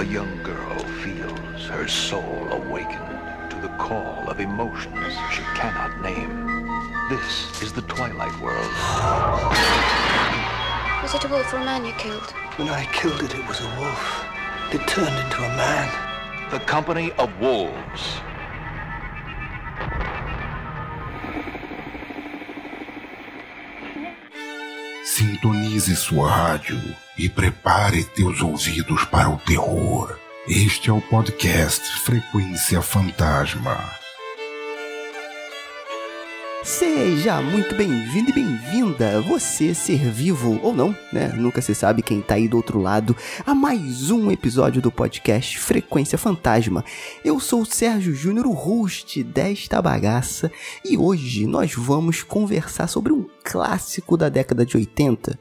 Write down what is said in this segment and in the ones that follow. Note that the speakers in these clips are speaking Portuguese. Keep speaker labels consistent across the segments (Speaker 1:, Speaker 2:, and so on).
Speaker 1: A young girl feels her soul awakened to the call of emotions she cannot name. This is the Twilight World.
Speaker 2: Was it a wolf or a man you killed?
Speaker 3: When I killed it, it was a wolf. It turned into a man.
Speaker 1: The Company of Wolves.
Speaker 4: Sintonize sua rádio e prepare teus ouvidos para o terror. Este é o podcast Frequência Fantasma.
Speaker 5: Seja muito bem-vindo e bem-vinda, você ser vivo ou não, né? Nunca se sabe quem tá aí do outro lado, a mais um episódio do podcast Frequência Fantasma. Eu sou o Sérgio Júnior, o host desta bagaça, e hoje nós vamos conversar sobre um clássico da década de 80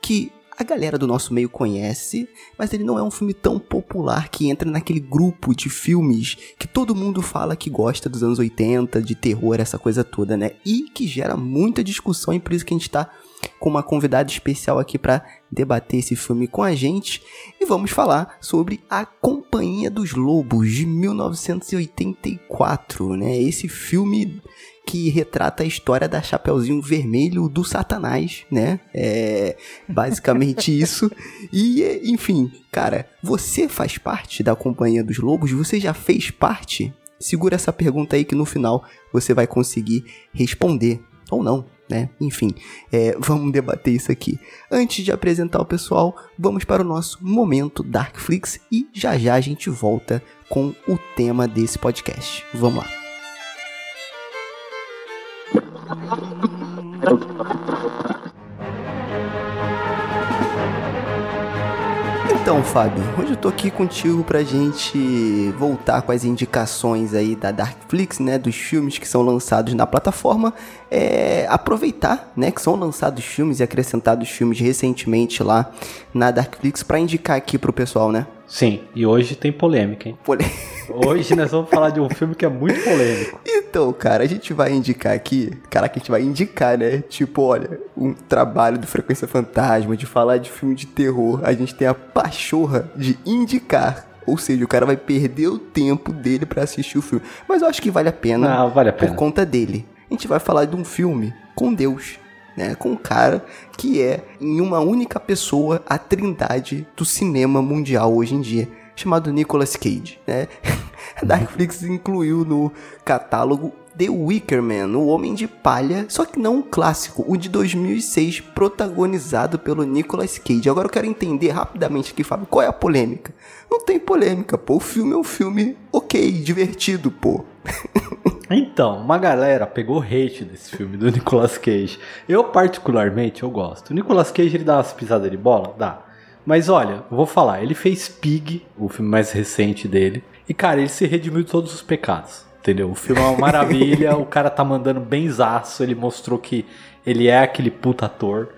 Speaker 5: que a galera do nosso meio conhece, mas ele não é um filme tão popular que entra naquele grupo de filmes que todo mundo fala que gosta dos anos 80, de terror, essa coisa toda, né? E que gera muita discussão e por isso que a gente tá com uma convidada especial aqui para debater esse filme com a gente e vamos falar sobre A Companhia dos Lobos de 1984, né? Esse filme que retrata a história da Chapeuzinho Vermelho do Satanás, né? É basicamente isso. E, enfim, cara, você faz parte da Companhia dos Lobos? Você já fez parte? Segura essa pergunta aí que no final você vai conseguir responder. Ou não, né? Enfim, é, vamos debater isso aqui. Antes de apresentar o pessoal, vamos para o nosso momento Darkflix e já já a gente volta com o tema desse podcast. Vamos lá. Então, Fábio, hoje eu tô aqui contigo pra gente voltar com as indicações aí da Darkflix, né, dos filmes que são lançados na plataforma, é, aproveitar, né, que são lançados filmes e acrescentados filmes recentemente lá na Darkflix para indicar aqui pro pessoal, né?
Speaker 6: Sim, e hoje tem polêmica, hein?
Speaker 5: Pole...
Speaker 6: Hoje nós vamos falar de um filme que é muito polêmico.
Speaker 5: Então, cara, a gente vai indicar aqui, caraca, a gente vai indicar, né? Tipo, olha, um trabalho do Frequência Fantasma, de falar de filme de terror, a gente tem a pachorra de indicar. Ou seja, o cara vai perder o tempo dele para assistir o filme. Mas eu acho que vale a pena.
Speaker 6: Não, vale a pena.
Speaker 5: Por conta dele. A gente vai falar de um filme com Deus. Né, com um cara que é, em uma única pessoa, a trindade do cinema mundial hoje em dia, chamado Nicolas Cage. Né? A Darkflix incluiu no catálogo The Wicker Man, o Homem de Palha, só que não o clássico, o de 2006, protagonizado pelo Nicolas Cage. Agora eu quero entender rapidamente aqui, Fábio, qual é a polêmica? Não tem polêmica, pô. O filme é um filme ok, divertido, pô.
Speaker 6: Então, uma galera pegou hate desse filme do Nicolas Cage. Eu, particularmente, eu gosto. O Nicolas Cage, ele dá umas pisadas de bola? Dá. Mas olha, vou falar, ele fez Pig, o filme mais recente dele. E, cara, ele se redimiu de todos os pecados. Entendeu? O filme é uma maravilha, o cara tá mandando benzaço, ele mostrou que ele é aquele puta ator.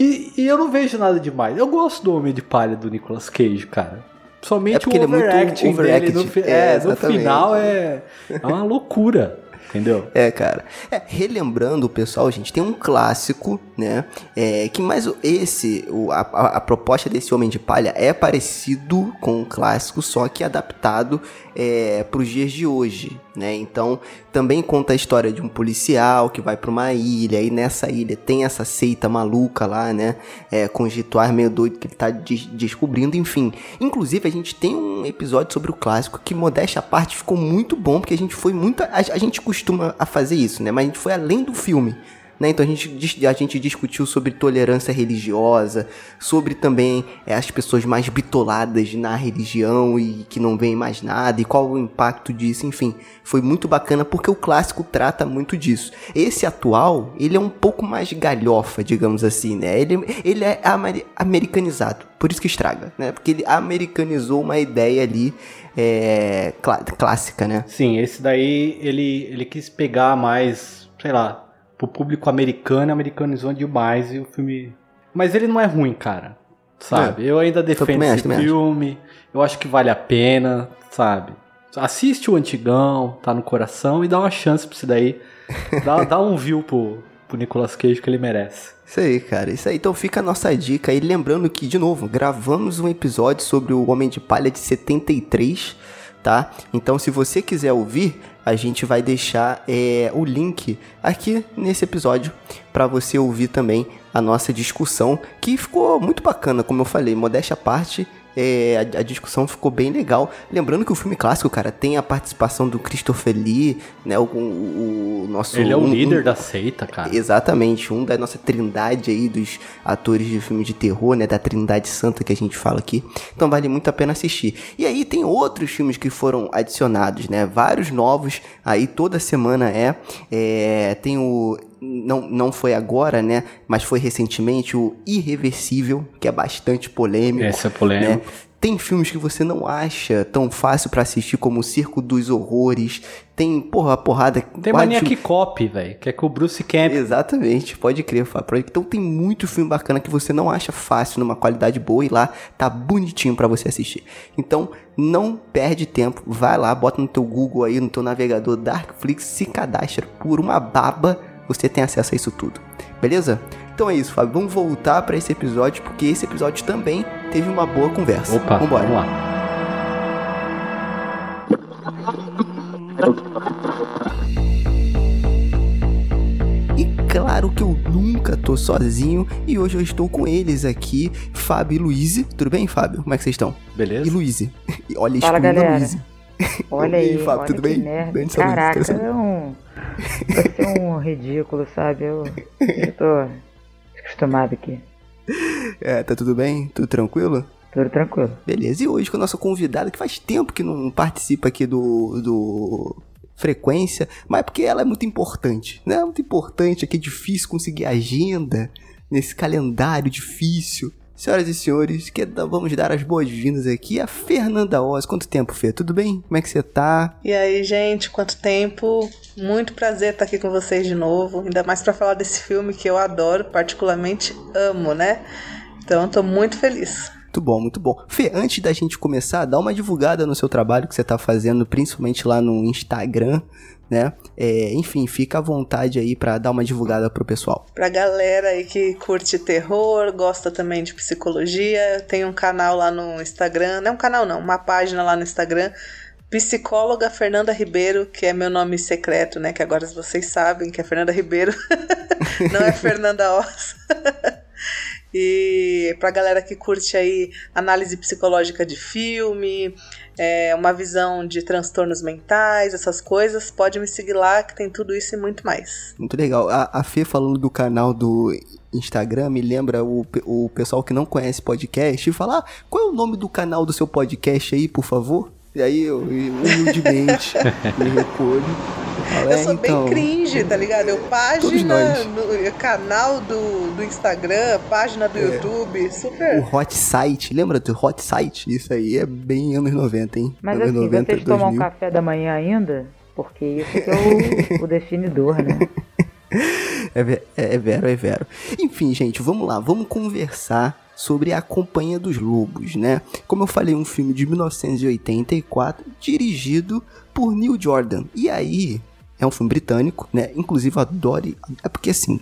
Speaker 6: E, e, eu não vejo nada demais. Eu gosto do Homem de Palha do Nicolas Cage, cara. Somente
Speaker 5: é
Speaker 6: o overacting,
Speaker 5: é muito overacting
Speaker 6: dele no, é, é, no final é, é uma loucura. Entendeu?
Speaker 5: É, cara. É, relembrando o pessoal, gente, tem um clássico, né? É, que mais esse, o, a, a, proposta desse Homem de Palha é parecido com o clássico, só que adaptado é, para os dias de hoje, né? Então, também conta a história de um policial que vai para uma ilha e nessa ilha tem essa seita maluca lá, né? É, com rituais meio doido que ele tá de descobrindo, enfim. Inclusive, a gente tem um episódio sobre o clássico que, modéstia à parte, ficou muito bom, porque a gente foi muito... A, a gente costuma a fazer isso, né? Mas a gente foi além do filme. Né? Então a gente, a gente discutiu sobre tolerância religiosa, sobre também é, as pessoas mais bitoladas na religião e que não veem mais nada, e qual o impacto disso, enfim. Foi muito bacana porque o clássico trata muito disso. Esse atual, ele é um pouco mais galhofa, digamos assim, né? Ele, ele é amer americanizado, por isso que estraga, né? Porque ele americanizou uma ideia ali é, clá clássica, né?
Speaker 6: Sim, esse daí ele, ele quis pegar mais, sei lá, pro público americano, americanizou demais e o filme. Mas ele não é ruim, cara. Sabe? É. Eu ainda defendo esse filme. Eu acho que vale a pena, sabe? Assiste o antigão, tá no coração e dá uma chance pra isso daí. Dá, dá um view pro, pro Nicolas Cage que ele merece.
Speaker 5: Isso aí, cara. Isso aí. Então fica a nossa dica aí. Lembrando que, de novo, gravamos um episódio sobre o Homem de Palha de 73, tá? Então, se você quiser ouvir, a gente vai deixar é, o link aqui nesse episódio para você ouvir também a nossa discussão, que ficou muito bacana, como eu falei, modéstia à parte. É, a, a, discussão ficou bem legal. Lembrando que o filme clássico, cara, tem a participação do Christopher Lee, né? O, o, o nosso.
Speaker 6: Ele é o
Speaker 5: um,
Speaker 6: líder
Speaker 5: um,
Speaker 6: da seita, cara.
Speaker 5: Exatamente, um da nossa trindade aí dos atores de filme de terror, né? Da trindade santa que a gente fala aqui. Então vale muito a pena assistir. E aí tem outros filmes que foram adicionados, né? Vários novos aí toda semana é. é tem o não, não foi agora, né? Mas foi recentemente o Irreversível, que é bastante polêmico.
Speaker 6: Esse é polêmico.
Speaker 5: Né? Tem filmes que você não acha tão fácil para assistir como o Circo dos Horrores. Tem, porra, a porrada.
Speaker 6: Tem mania que copy, velho. Que é com o Bruce Camp.
Speaker 5: Exatamente, pode crer, Fábio. Então tem muito filme bacana que você não acha fácil, numa qualidade boa, e lá tá bonitinho para você assistir. Então, não perde tempo, vai lá, bota no teu Google aí, no teu navegador Darkflix, se cadastra por uma baba você tem acesso a isso tudo. Beleza? Então é isso, Fábio. Vamos voltar para esse episódio, porque esse episódio também teve uma boa conversa.
Speaker 6: Opa,
Speaker 5: Vambora.
Speaker 6: vamos lá.
Speaker 5: E claro que eu nunca tô sozinho e hoje eu estou com eles aqui, Fábio e Luiz. Tudo bem, Fábio? Como é que vocês estão?
Speaker 6: Beleza.
Speaker 5: E Luiz. Olha,
Speaker 7: Fala, galera.
Speaker 5: Luiz.
Speaker 7: Olha aí,
Speaker 5: Fábio,
Speaker 7: olha
Speaker 5: tudo
Speaker 7: que
Speaker 5: bem?
Speaker 7: merda.
Speaker 5: Bem
Speaker 7: Caraca, é um... Vai ser um ridículo, sabe? Eu, eu tô acostumado aqui.
Speaker 5: É, tá tudo bem? Tudo tranquilo?
Speaker 7: Tudo tranquilo.
Speaker 5: Beleza, e hoje com a nossa convidada, que faz tempo que não participa aqui do, do Frequência, mas é porque ela é muito importante, né? Muito importante, aqui é difícil conseguir agenda nesse calendário difícil. Senhoras e senhores, que vamos dar as boas-vindas aqui a Fernanda Oz. Quanto tempo, Fê? Tudo bem? Como é que você tá?
Speaker 8: E aí, gente, quanto tempo? Muito prazer estar aqui com vocês de novo, ainda mais para falar desse filme que eu adoro, particularmente amo, né? Então, tô muito feliz.
Speaker 5: Muito bom, muito bom. Fê, antes da gente começar, dá uma divulgada no seu trabalho que você tá fazendo, principalmente lá no Instagram, né? É, enfim, fica à vontade aí para dar uma divulgada pro pessoal.
Speaker 8: Pra galera aí que curte terror, gosta também de psicologia, tem um canal lá no Instagram, não é um canal não, uma página lá no Instagram, Psicóloga Fernanda Ribeiro, que é meu nome secreto, né? Que agora vocês sabem que é Fernanda Ribeiro, não é Fernanda Oz. E pra galera que curte aí análise psicológica de filme, é, uma visão de transtornos mentais, essas coisas, pode me seguir lá que tem tudo isso e muito mais.
Speaker 5: Muito legal. A, a Fê falando do canal do Instagram me lembra o, o pessoal que não conhece podcast e fala: ah, qual é o nome do canal do seu podcast aí, por favor? E aí eu, humildemente, me recolho.
Speaker 8: Eu
Speaker 5: "É,
Speaker 8: sou
Speaker 5: então,
Speaker 8: bem cringe, tá ligado? Eu página, no canal do, do Instagram, página do YouTube,
Speaker 5: O
Speaker 8: super.
Speaker 5: Hot Site, lembra do Hot Site? Isso aí é bem anos 90, hein?
Speaker 7: Mas
Speaker 5: anos
Speaker 7: assim, vocês tomam um café da manhã ainda? Porque isso que é o, o definidor, né?
Speaker 5: É, é, é vero, é vero. Enfim, gente, vamos lá, vamos conversar sobre A Companhia dos Lobos, né? Como eu falei, um filme de 1984, dirigido por Neil Jordan. E aí, é um filme britânico, né? Inclusive, eu adoro. É porque assim,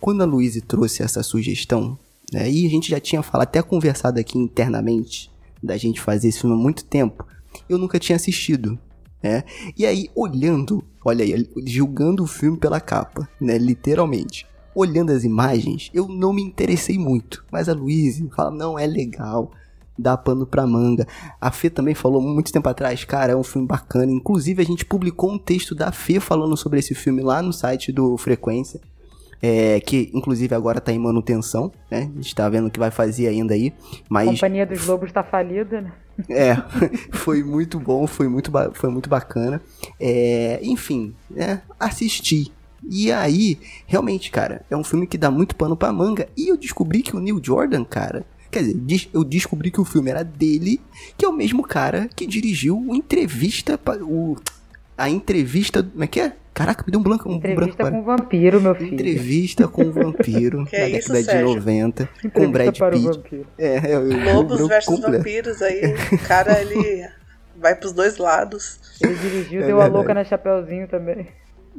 Speaker 5: quando a Luísa trouxe essa sugestão, né? E a gente já tinha falado, até conversado aqui internamente, da gente fazer esse filme há muito tempo, eu nunca tinha assistido, né? E aí, olhando, olha aí, julgando o filme pela capa, né? Literalmente. Olhando as imagens, eu não me interessei muito. Mas a Luísa fala, não, é legal, dá pano pra manga. A Fê também falou muito tempo atrás, cara, é um filme bacana. Inclusive, a gente publicou um texto da Fê falando sobre esse filme lá no site do Frequência. É, que inclusive agora tá em manutenção, né? A gente tá vendo o que vai fazer ainda aí.
Speaker 7: A
Speaker 5: Mas
Speaker 7: Companhia dos Lobos tá falida, né?
Speaker 5: é, foi muito bom, foi muito, foi muito bacana. É, enfim, né, assisti. E aí, realmente, cara, é um filme que dá muito pano pra manga. E eu descobri que o Neil Jordan, cara. Quer dizer, eu descobri que o filme era dele, que é o mesmo cara que dirigiu o entrevista. pa- O, a entrevista. Como é que é? Caraca, me deu um branco. Um branco
Speaker 7: Entrevista
Speaker 5: agora.
Speaker 7: com o vampiro, meu filho.
Speaker 5: Entrevista com o vampiro
Speaker 8: Que
Speaker 5: da
Speaker 8: é isso,
Speaker 5: década de
Speaker 8: Sérgio?
Speaker 5: 90, com
Speaker 7: Entrevista
Speaker 5: Brad
Speaker 7: para o
Speaker 5: Pitt.
Speaker 7: vampiro.
Speaker 5: É, é, o
Speaker 8: Lobos
Speaker 5: branco
Speaker 8: versus
Speaker 5: completo.
Speaker 8: vampiros aí. O cara, ele vai pros dois lados.
Speaker 7: Ele dirigiu,
Speaker 5: É
Speaker 7: deu a
Speaker 5: verdade.
Speaker 7: louca na Chapeuzinho também.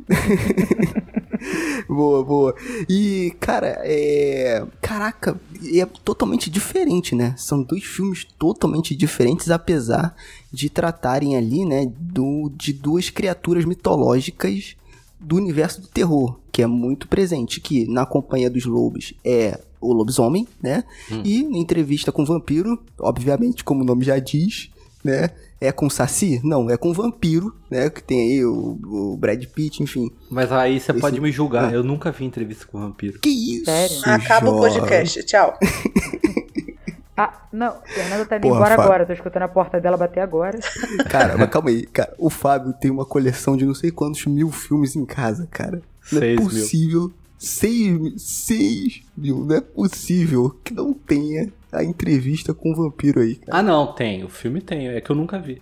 Speaker 5: boa, boa. E, cara, é. Caraca, é totalmente diferente, né? São dois filmes totalmente diferentes, apesar de tratarem ali, né, do, de duas criaturas mitológicas do universo do terror, que é muito presente, que na Companhia dos Lobos é o lobisomem, né? E na entrevista com o vampiro, obviamente, como o nome já diz, né? É com Saci? Não, é com vampiro, né? Que tem aí o, o Brad Pitt, enfim.
Speaker 6: Mas aí você
Speaker 5: Esse-
Speaker 6: pode me julgar.
Speaker 5: Ah.
Speaker 6: Eu nunca vi entrevista com vampiro.
Speaker 5: Que isso?
Speaker 7: Sério?
Speaker 8: Acaba o podcast. Tchau.
Speaker 7: Ah, não, Fernanda tá indo
Speaker 5: Porra,
Speaker 7: embora
Speaker 5: Fábio.
Speaker 7: agora. Tô escutando a porta dela bater agora.
Speaker 5: Cara, mas calma aí, cara. O Fábio tem uma coleção de não sei quantos mil filmes em casa, cara. Não
Speaker 6: Seis
Speaker 5: é
Speaker 6: mil.
Speaker 5: possível. Seis, mil- seis mil. Não é possível que não tenha a entrevista com o vampiro aí, cara.
Speaker 6: Ah, não, tem. O filme tem. É que eu nunca vi.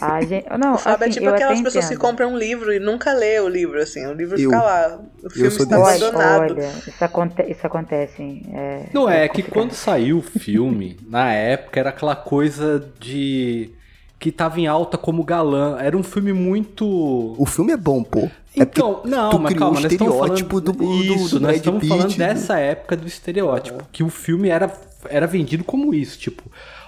Speaker 7: A gente, não,
Speaker 8: Fábio
Speaker 7: assim,
Speaker 8: é tipo
Speaker 7: eu
Speaker 8: aquelas pessoas que
Speaker 7: entendo.
Speaker 8: compram um livro e nunca lê o livro, assim. O livro
Speaker 5: Eu-
Speaker 8: fica lá. O filme está
Speaker 5: desse.
Speaker 8: Abandonado.
Speaker 7: olha, isso, aconte isso acontece. hein, É,
Speaker 6: Não é, que
Speaker 7: complicado.
Speaker 6: quando saiu o filme, na época, era aquela coisa de. que tava em alta como galã. Era um filme muito.
Speaker 5: O filme é bom, pô. É
Speaker 6: Então, não,
Speaker 5: tu
Speaker 6: mas
Speaker 5: criou
Speaker 6: calma,
Speaker 5: o
Speaker 6: nós estamos
Speaker 5: estereótipo
Speaker 6: falando
Speaker 5: do- do-
Speaker 6: isso,
Speaker 5: do
Speaker 6: nós
Speaker 5: Brad
Speaker 6: estamos
Speaker 5: Pitt,
Speaker 6: falando
Speaker 5: do-
Speaker 6: dessa época do estereótipo, que o filme era, era vendido como isso, tipo,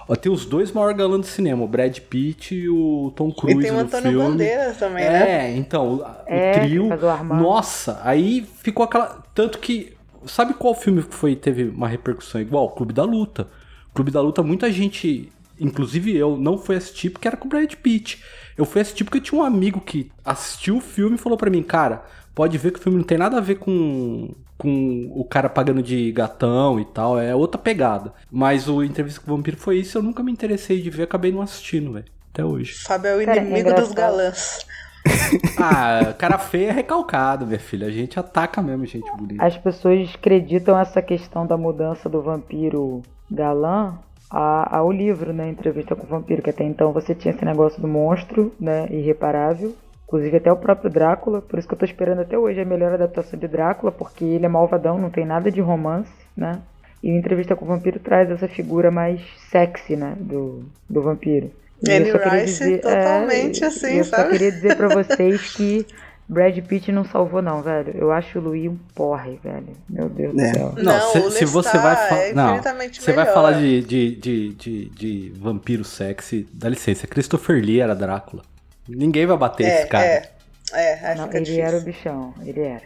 Speaker 6: ó, tem os dois maiores galãs do cinema, o Brad Pitt e o Tom Cruise
Speaker 8: E tem o Antônio
Speaker 6: filme.
Speaker 8: Bandeiras também, né?
Speaker 6: É, então, o,
Speaker 7: É,
Speaker 6: trio, nossa, aí ficou aquela, tanto que, sabe qual filme que foi, teve uma repercussão igual? Clube da Luta. Clube da Luta, muita gente, inclusive eu, não foi assistir porque era com o Brad Pitt. Eu fui assistir porque eu tinha um amigo que assistiu o filme e falou pra mim, cara, pode ver que o filme não tem nada a ver com, com o cara pagando de gatão e tal, é outra pegada. Mas o Entrevista com o Vampiro foi isso, eu nunca me interessei de ver, acabei não assistindo, velho, até hoje.
Speaker 8: Fábio é o
Speaker 7: é
Speaker 8: inimigo dos
Speaker 7: engraçado.
Speaker 8: galãs.
Speaker 6: Ah, cara feio é recalcado, minha filha, a gente ataca mesmo gente bonita.
Speaker 7: As pessoas acreditam essa questão da mudança do vampiro galã a- ao livro, né? Entrevista com o vampiro, que até então você tinha esse negócio do monstro, né? Irreparável. Inclusive até o próprio Drácula, por isso que eu tô esperando até hoje a melhor adaptação de Drácula, porque ele é malvadão, não tem nada de romance, né? E Entrevista com o Vampiro traz essa figura mais sexy, né? Do, do vampiro. E eu
Speaker 8: Anne
Speaker 7: só queria
Speaker 8: Rice totalmente
Speaker 7: é,
Speaker 8: assim,
Speaker 7: eu só
Speaker 8: sabe?
Speaker 7: queria dizer pra vocês que Brad Pitt não salvou não, velho. Eu acho o Louis um porre, velho. Meu Deus
Speaker 5: É.
Speaker 7: do céu.
Speaker 6: Não,
Speaker 8: Não,
Speaker 6: se,
Speaker 8: o
Speaker 6: se você
Speaker 8: Lestat
Speaker 6: vai falar.
Speaker 8: é
Speaker 6: não, você vai falar de, de, de, de, de vampiro sexy, dá licença. Christopher Lee era Drácula. Ninguém vai bater esse
Speaker 8: É,
Speaker 6: cara.
Speaker 8: é. É, aí
Speaker 7: Não,
Speaker 8: fica
Speaker 7: ele
Speaker 8: difícil.
Speaker 7: era o bichão, ele era.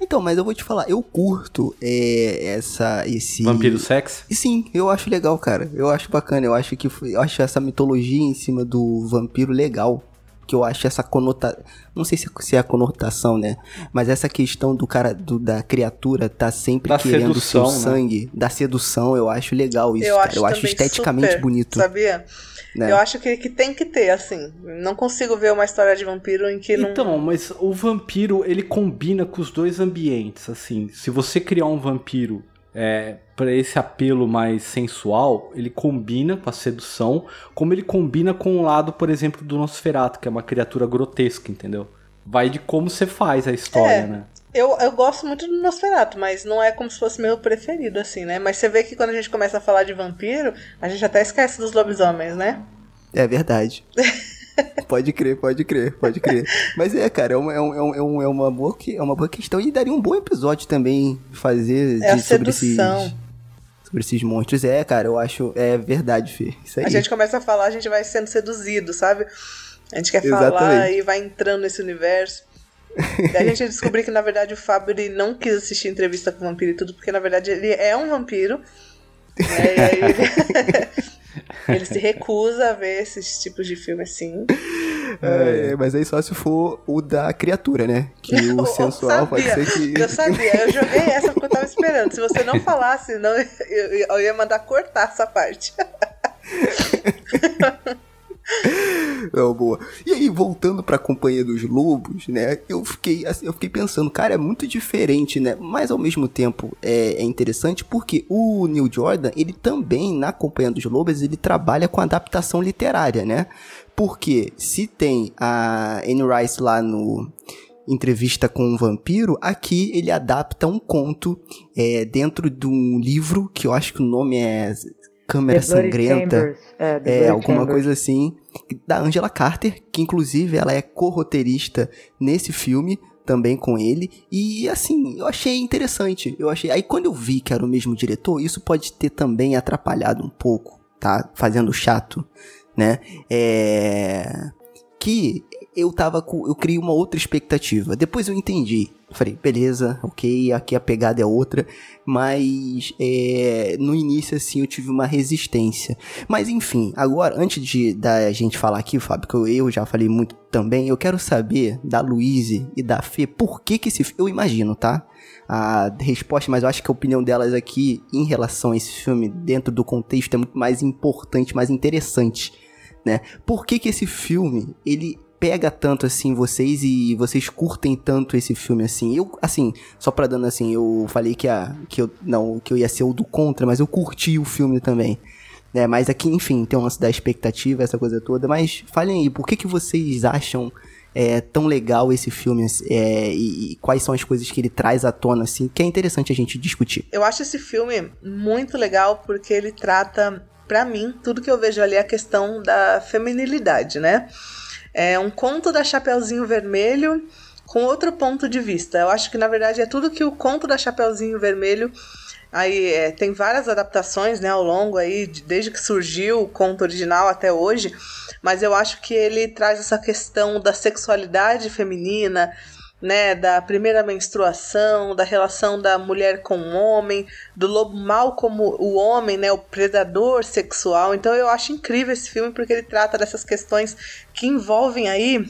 Speaker 5: Então, mas eu vou te falar, eu curto é, essa, esse...
Speaker 6: Vampiro sexy?
Speaker 5: E Sim, eu acho legal, cara. Eu acho bacana. Eu acho que eu acho essa mitologia em cima do vampiro legal. Que eu acho essa conotação. Não sei se, se é a conotação, né? Mas essa questão do cara, do- da criatura tá sempre
Speaker 6: Da
Speaker 5: querendo o seu
Speaker 6: sedução, né?
Speaker 5: sangue, da sedução, eu acho legal isso,
Speaker 8: eu
Speaker 5: cara.
Speaker 8: acho,
Speaker 5: eu acho esteticamente
Speaker 8: super,
Speaker 5: bonito.
Speaker 8: Sabia?
Speaker 5: né?
Speaker 8: Eu acho que, que tem que ter, assim. Não consigo ver uma história de vampiro em que não.
Speaker 6: Então, mas o vampiro, ele combina com os dois ambientes, assim. Se você criar um vampiro é, para esse apelo mais sensual, ele combina com a sedução, como ele combina com o lado, por exemplo, do Nosferatu, que é uma criatura grotesca, entendeu? Vai de como você faz a história,
Speaker 8: É.
Speaker 6: né?
Speaker 8: Eu, eu gosto muito do Nosferatu, mas não é como se fosse meu preferido, assim, né? Mas você vê que quando a gente começa a falar de vampiro, a gente até esquece dos lobisomens, né?
Speaker 5: É verdade. pode crer, pode crer, pode crer. Mas é, cara, é uma, é, um- é, é é uma, boa, é uma boa questão e daria um bom episódio também fazer
Speaker 8: É
Speaker 5: de- sobre esses.
Speaker 8: sedução.
Speaker 5: Sobre esses monstros. É, cara, eu acho. É verdade, Fê. Isso aí.
Speaker 8: A gente começa a falar, a gente vai sendo seduzido, sabe? A gente quer falar
Speaker 5: Exatamente.
Speaker 8: e vai entrando nesse universo. Daí a gente descobrir que, na verdade, o Fábio ele não quis assistir entrevista com o vampiro e tudo, porque, na verdade, ele é um vampiro. né? E aí ele... ele se recusa a ver esses tipos de filme assim.
Speaker 5: É, mas aí só se for o da criatura, né? Que
Speaker 8: Eu
Speaker 5: o sensual pode ser que.
Speaker 8: Eu sabia, eu joguei essa porque eu tava esperando. Se você não falasse, não, eu, eu ia mandar cortar essa parte.
Speaker 5: Não, boa. E aí, voltando pra Companhia dos Lobos, né? Eu fiquei, assim, eu fiquei pensando, cara, é muito diferente, né? Mas ao mesmo tempo é, é interessante porque o Neil Jordan, ele também, na Companhia dos Lobos, ele trabalha com adaptação literária, né? Porque se tem a Anne Rice lá no entrevista com um vampiro, aqui ele adapta um conto é, dentro de um livro que eu acho que o nome é Câmera
Speaker 7: The
Speaker 5: Sangrenta.
Speaker 7: Chambers. É,
Speaker 5: É, alguma
Speaker 7: Chambers.
Speaker 5: coisa assim. Da Angela Carter, que inclusive ela é co-roteirista nesse filme, também com ele. E assim, eu achei interessante. Eu achei. Aí quando eu vi que era o mesmo diretor, isso pode ter também atrapalhado um pouco, tá? Fazendo chato, né? É. Que eu tava com. Eu criei uma outra expectativa. Depois eu entendi. Falei, beleza, ok, aqui a pegada é outra. Mas é, no início, assim, eu tive uma resistência. Mas enfim, agora, antes de da gente falar aqui, Fábio, que eu, eu já falei muito também, eu quero saber da Luíse e da Fê por que que esse. Eu imagino, tá? A resposta, mas eu acho que a opinião delas aqui em relação a esse filme, dentro do contexto, é muito mais importante, mais interessante, né? Por que que esse filme, ele pega tanto assim vocês e vocês curtem tanto esse filme assim? Eu, assim, só pra dando assim, eu falei que, a, que eu não que eu ia ser o do contra, mas eu curti o filme também. Né, mas aqui, enfim, tem um lance da expectativa, essa coisa toda. Mas falem aí, por que, que vocês acham é, tão legal esse filme é, e, e quais são as coisas que ele traz à tona, assim, que é interessante a gente discutir.
Speaker 8: Eu acho esse filme muito legal porque ele trata, pra mim, tudo que eu vejo ali é a questão da feminilidade, né? É um conto da Chapeuzinho Vermelho com outro ponto de vista. Eu acho que na verdade é tudo que o conto da Chapeuzinho Vermelho aí é, tem várias adaptações, né, ao longo aí de- desde que surgiu o conto original até hoje, mas eu acho que ele traz essa questão da sexualidade feminina, né, da primeira menstruação, da relação da mulher com o homem, do lobo mal como o homem, né, o predador sexual. Então eu acho incrível esse filme porque ele trata dessas questões que envolvem aí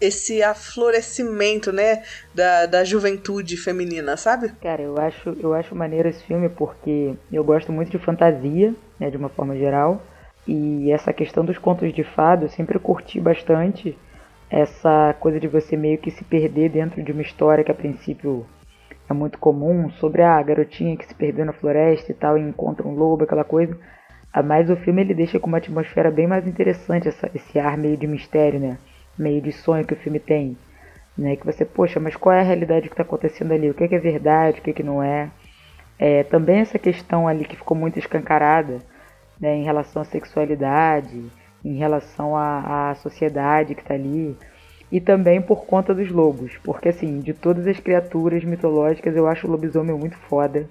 Speaker 8: esse aflorescimento, né, da, da juventude feminina, sabe?
Speaker 7: Cara, eu acho, eu acho maneiro esse filme porque eu gosto muito de fantasia, né, de uma forma geral. E essa questão dos contos de fada eu sempre curti bastante. Essa coisa de você meio que se perder dentro de uma história que a princípio é muito comum, sobre a garotinha que se perdeu na floresta e tal, e encontra um lobo, aquela coisa. Ah, Mas o filme ele deixa com uma atmosfera bem mais interessante, essa- esse ar meio de mistério, né? Meio de sonho que o filme tem né? Que você, poxa, mas qual é a realidade que está acontecendo ali? O que é, que é verdade, o que, é que não é? é? Também essa questão ali que ficou muito escancarada, né? Em relação à sexualidade, em relação à, à sociedade que está ali. E também por conta dos lobos, porque assim, de todas as criaturas mitológicas, eu acho o lobisomem muito foda.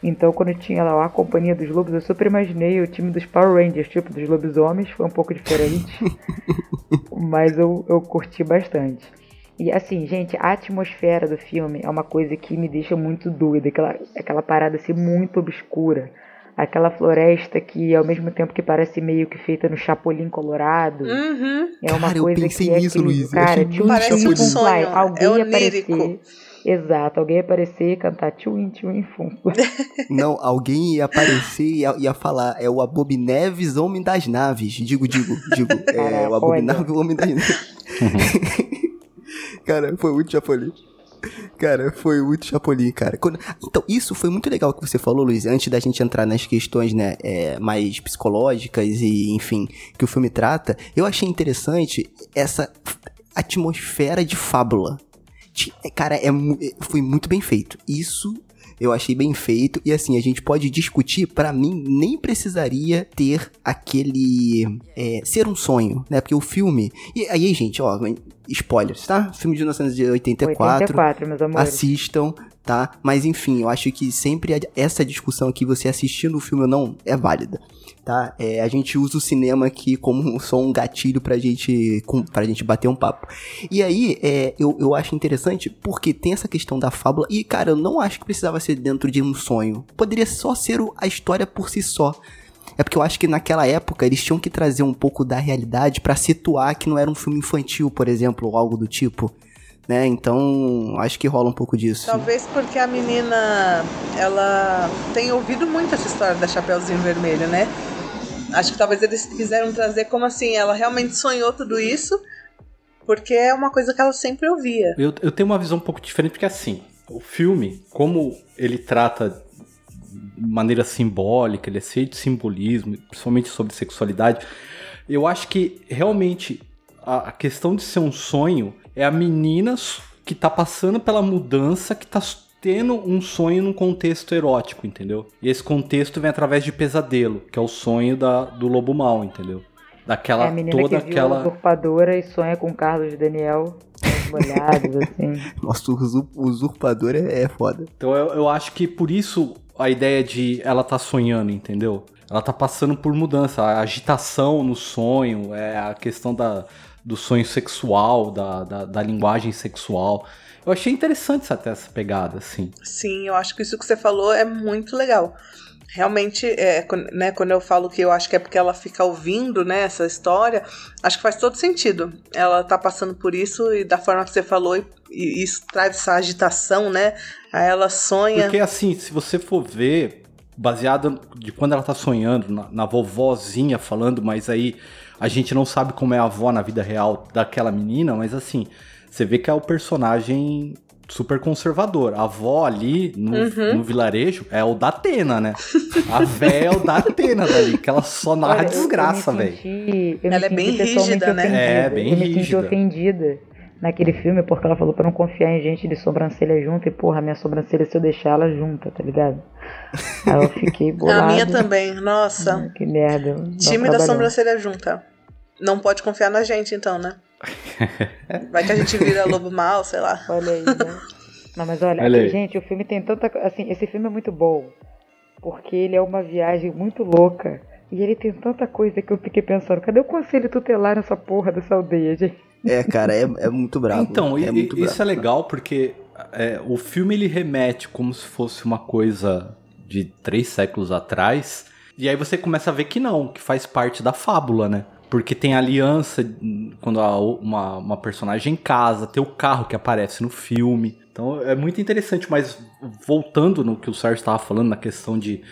Speaker 7: Então, quando tinha lá a companhia dos lobos, eu super imaginei o time dos Power Rangers, tipo dos lobisomens, foi um pouco diferente, mas eu, eu curti bastante. E assim, gente, a atmosfera do filme é uma coisa que me deixa muito doida, aquela, aquela parada assim muito obscura. Aquela floresta que ao mesmo tempo que parece meio que feita no Chapolin Colorado.
Speaker 8: Uhum.
Speaker 7: É uma
Speaker 5: Cara, eu
Speaker 7: coisa
Speaker 5: pensei
Speaker 7: que é
Speaker 5: nisso. Luiz. Eu
Speaker 7: Cara, tinha um
Speaker 8: Parece um
Speaker 7: Tchum Fum
Speaker 8: sonho, é
Speaker 7: Alguém ia
Speaker 8: onírico.
Speaker 7: aparecer. Exato, alguém ia aparecer e cantar Tchum Tchum Fum.
Speaker 5: Não, alguém ia aparecer e ia, ia falar, é o Abob Neves, Homem das Naves. Digo, digo, digo. É
Speaker 7: Cara,
Speaker 5: o. Abominável Homem das Naves. cara, foi muito Chapolin. Cara, foi muito Chapolin, cara. Quando- Então, isso foi muito legal que você falou, Luiz, antes da gente entrar nas questões, né, é, mais psicológicas e, enfim, que o filme trata. Eu achei interessante essa atmosfera de fábula. Cara, é, é- foi muito bem feito. Isso eu achei bem feito. E assim, a gente pode discutir, pra mim, nem precisaria ter aquele. é, ser um sonho, né? Porque o filme. E aí, gente, ó, spoilers, tá? Filme de 1984.
Speaker 7: 84, meus amores.
Speaker 5: Assistam, tá? Mas enfim, eu acho que sempre essa discussão aqui, você assistindo o filme ou não, é válida. Tá? É, a gente usa o cinema aqui como só um gatilho pra gente, com, pra gente bater um papo. E aí, é, eu, eu acho interessante porque tem essa questão da fábula. E, cara, eu não acho que precisava ser dentro de um sonho. Poderia só ser a história por si só. É porque eu acho que naquela época eles tinham que trazer um pouco da realidade pra situar que não era um filme infantil, por exemplo, ou algo do tipo. Né? Então, acho que rola um pouco disso.
Speaker 8: Talvez porque a menina, ela tem ouvido muito essa história da Chapeuzinho Vermelho, né? Acho que talvez eles quiseram trazer como assim, ela realmente sonhou tudo isso, porque é uma coisa que ela sempre ouvia.
Speaker 6: Eu, eu tenho uma visão um pouco diferente, porque assim, o filme, como ele trata de maneira simbólica, ele é cheio de simbolismo, principalmente sobre sexualidade, eu acho que realmente a, a questão de ser um sonho é a menina que tá passando pela mudança, que tá tendo um sonho num contexto erótico, entendeu? E esse contexto vem através de pesadelo, que é o sonho da, do lobo mal, entendeu? Daquela
Speaker 7: é a menina
Speaker 6: toda
Speaker 7: que viu
Speaker 6: aquela
Speaker 7: usurpadora e sonha com Carlos Daniel molhados, assim.
Speaker 5: Nossa, o usurpador é, é foda.
Speaker 6: Então eu, eu acho que por isso a ideia de ela tá sonhando, entendeu? Ela tá passando por mudança, a agitação no sonho, é a questão da, do sonho sexual, da, da, da linguagem sexual. Eu achei interessante até essa pegada, assim.
Speaker 8: Sim, eu acho que isso que você falou é muito legal. Realmente, é, né, quando eu falo que eu acho que é porque ela fica ouvindo né, essa história, acho que faz todo sentido. Ela tá passando por isso e da forma que você falou, e, e isso traz essa agitação, né? Aí ela sonha.
Speaker 6: Porque assim, se você for ver, baseado de quando ela tá sonhando, na, na vovozinha falando, mas aí a gente não sabe como é a avó na vida real daquela menina, mas assim, você vê que é o personagem super conservador. A avó ali no,
Speaker 8: Uhum.
Speaker 6: no vilarejo é o da Atena, né? A véia é o da Atena dali, que ela só narra
Speaker 7: Olha, eu-
Speaker 6: desgraça,
Speaker 7: eu me
Speaker 6: velho.
Speaker 7: eu
Speaker 8: Ela é bem rígida, né?
Speaker 7: ofendida.
Speaker 6: É, bem
Speaker 7: Eu me senti
Speaker 6: rígida.
Speaker 7: ofendida naquele filme porque ela falou pra não confiar em gente de sobrancelha junta e, porra, minha sobrancelha se eu deixar ela junta, tá ligado? Aí eu fiquei bolado.
Speaker 8: A minha também, nossa.
Speaker 7: Que merda.
Speaker 8: Time da sobrancelha junta. Não pode confiar na gente, então, né? Vai que a gente vira lobo mal, sei lá.
Speaker 7: Olha aí, né? Não, mas olha,
Speaker 6: Olha
Speaker 7: gente, o filme tem tanta. Assim, esse filme é muito bom. Porque ele é uma viagem muito louca. E ele tem tanta coisa que eu fiquei pensando: cadê o conselho tutelar nessa porra dessa aldeia, gente?
Speaker 5: É, cara, é, é muito bravo.
Speaker 6: Então,
Speaker 5: é
Speaker 6: e-
Speaker 5: muito
Speaker 6: isso
Speaker 5: bravo.
Speaker 6: é legal porque é, o filme ele remete como se fosse uma coisa de três séculos atrás. E aí você começa a ver que não, que faz parte da fábula, né? Porque tem aliança quando uma, uma personagem casa, tem o carro que aparece no filme. Então é muito interessante, mas voltando no que o Sérgio estava falando, na questão de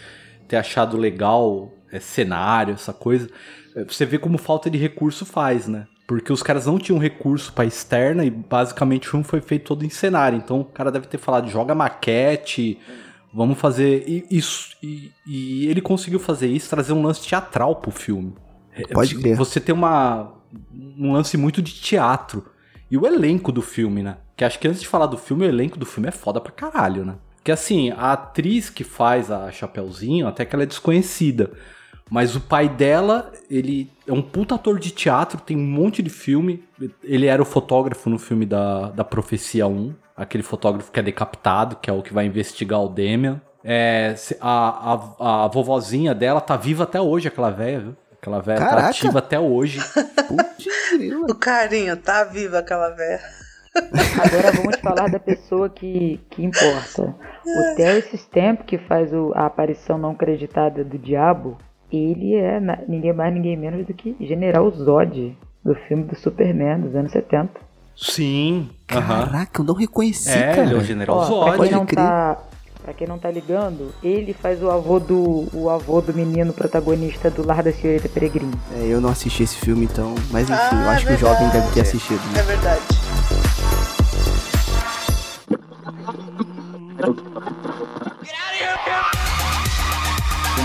Speaker 6: ter achado legal é, cenário, essa coisa, é, você vê como falta de recurso faz, né? Porque os caras não tinham recurso pra externa e basicamente o filme foi feito todo em cenário. Então o cara deve ter falado, joga maquete, vamos fazer i- isso. E, e ele conseguiu fazer isso, trazer um lance teatral pro filme. É,
Speaker 5: Pode crer.
Speaker 6: Você tem uma, um lance muito de teatro. E o elenco do filme, né? Que acho que antes de falar do filme, o elenco do filme é foda pra caralho, né? Porque assim, a atriz que faz a Chapeuzinho, até que ela é desconhecida. Mas o pai dela, ele é um puta ator de teatro, tem um monte de filme. Ele era o fotógrafo no filme da, da Profecia 1. Aquele fotógrafo que é decapitado, que é o que vai investigar o Demian. É, a, a, a vovozinha dela tá viva até hoje, aquela velha, viu? Aquela velha tá ativa até hoje.
Speaker 5: Putz.
Speaker 8: O carinho, tá viva aquela velha.
Speaker 7: Agora vamos falar da pessoa que, que importa. O Terence Stamp, que faz o- a aparição não creditada do Diabo, ele é na- ninguém mais, ninguém menos do que General Zod, do filme do Superman dos anos 70.
Speaker 6: Sim.
Speaker 5: Caraca, eu não reconheci,
Speaker 6: É,
Speaker 5: cara.
Speaker 6: ele é o General
Speaker 7: Ó, pra
Speaker 6: Zod.
Speaker 7: quem
Speaker 5: pode
Speaker 7: não tá. Pra quem não tá ligando, ele faz o avô do. o avô do menino protagonista do Lar da Senhorita Peregrino.
Speaker 5: É, eu não assisti esse filme, então. Mas enfim,
Speaker 8: Ah,
Speaker 5: eu acho que o
Speaker 8: verdade.
Speaker 5: jovem deve ter assistido. né?
Speaker 8: É verdade.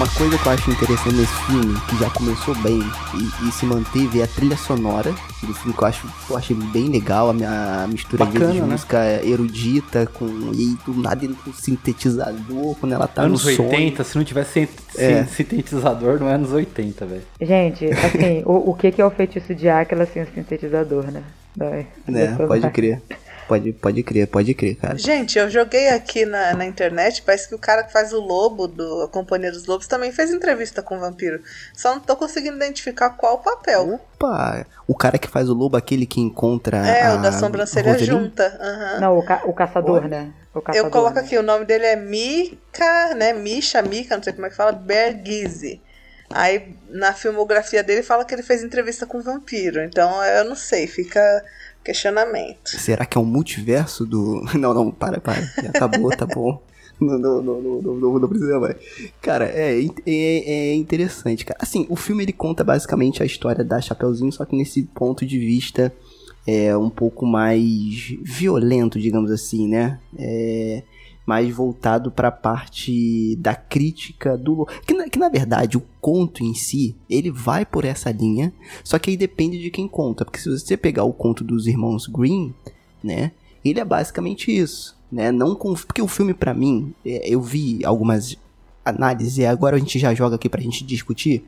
Speaker 5: Uma coisa que eu acho interessante nesse filme, que já começou bem e, e se manteve, é a trilha sonora do filme, que eu, acho, eu achei bem legal, a, mistura vezes de
Speaker 6: Bacana, né?
Speaker 5: música erudita com. E do nada entra um sintetizador quando ela tá
Speaker 6: anos
Speaker 5: no sonho.
Speaker 6: 80, se não tivesse
Speaker 5: É.
Speaker 6: sin- sintetizador, não é anos 80, velho.
Speaker 7: Gente, assim, o, o que que é o feitiço de Áquila sem o sintetizador, né? Vai.
Speaker 5: Né,
Speaker 7: Depois
Speaker 5: pode
Speaker 7: vai.
Speaker 5: crer. Pode, pode crer, pode crer, cara.
Speaker 8: Gente, eu joguei aqui na, na internet, parece que o cara que faz o lobo do A Companhia dos Lobos também fez entrevista com o vampiro. Só não tô conseguindo identificar qual o papel.
Speaker 5: Opa! O cara que faz o lobo, aquele que encontra.
Speaker 8: é,
Speaker 5: a
Speaker 8: o da sobrancelha junta. aham.
Speaker 7: Não, o, ca- o caçador, né? Caçador,
Speaker 8: Eu coloco
Speaker 7: né?
Speaker 8: aqui, o nome dele é Mika, né? Misha, Mika, não sei como é que fala, Bergizzi. Aí na filmografia dele fala que ele fez entrevista com o vampiro. Então eu não sei, fica questionamento.
Speaker 5: Será que é um multiverso do. Não, não, para, para. Já acabou, tá bom. Não, não, não, não, não, não, não precisa mais. Cara, é, é, é interessante, cara. Assim, o filme ele conta basicamente a história da Chapeuzinho, só que nesse ponto de vista é um pouco mais violento, digamos assim, né? É mais voltado para a parte da crítica do que na, que na verdade o conto em si ele vai por essa linha só que aí depende de quem conta porque se você pegar o conto dos irmãos Green né ele é basicamente isso né? Não com, porque o filme para mim, é, eu vi algumas análises e agora a gente já joga aqui pra gente discutir.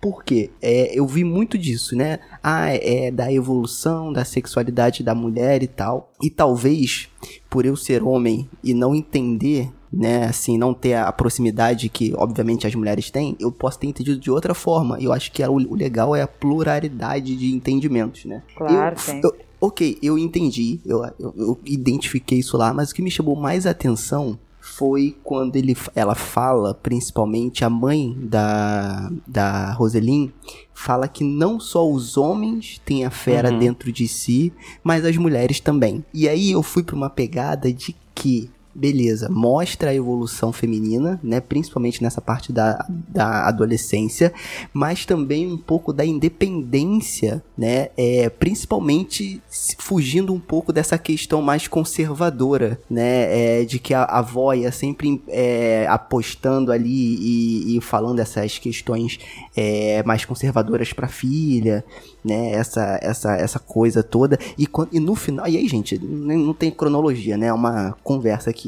Speaker 5: Porque é, eu vi muito disso, né? Ah, é da evolução da sexualidade da mulher e tal. E talvez, por eu ser homem e não entender, né, assim, não ter a proximidade que, obviamente, as mulheres têm, eu posso ter entendido de outra forma. Eu acho que o, o legal é a pluralidade de entendimentos, né?
Speaker 7: Claro,
Speaker 5: eu,
Speaker 7: sim.
Speaker 5: eu- ok, eu entendi, eu, eu, eu identifiquei isso lá, mas o que me chamou mais atenção foi quando ele, ela fala, principalmente a mãe da, da Roselyn, fala que não só os homens têm a fera
Speaker 6: Uhum.
Speaker 5: dentro de si, mas as mulheres também. E aí eu fui pra uma pegada de que, beleza, mostra a evolução feminina, né, principalmente nessa parte da, da adolescência, mas também um pouco da independência, né, é, principalmente fugindo um pouco dessa questão mais conservadora, né, é, de que a, a avó ia sempre é, apostando ali e, e falando essas questões é, mais conservadoras pra filha, né, essa, essa, essa coisa toda, e, e no final, e aí gente, não tem cronologia, né, é uma conversa aqui,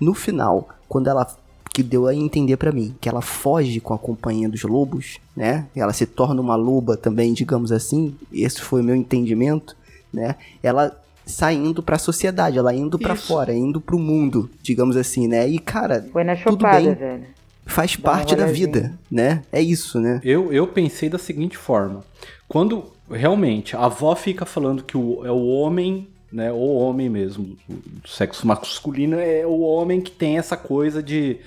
Speaker 5: no final, quando ela que deu a entender pra mim que ela foge com a companhia dos lobos, né? Ela se torna uma loba também, digamos assim. Esse foi o meu entendimento, né? Ela saindo pra sociedade, ela indo pra
Speaker 6: Isso.
Speaker 5: fora, indo pro mundo, digamos assim, né? E cara,
Speaker 7: Foi na
Speaker 5: tudo
Speaker 7: chopada,
Speaker 5: bem.
Speaker 7: velho.
Speaker 5: faz
Speaker 7: Dá
Speaker 5: parte da vida, né? É isso, né?
Speaker 6: Eu, eu pensei da seguinte forma: quando realmente a avó fica falando que o, é o homem, né? O homem mesmo, o sexo masculino é o homem que tem essa coisa de,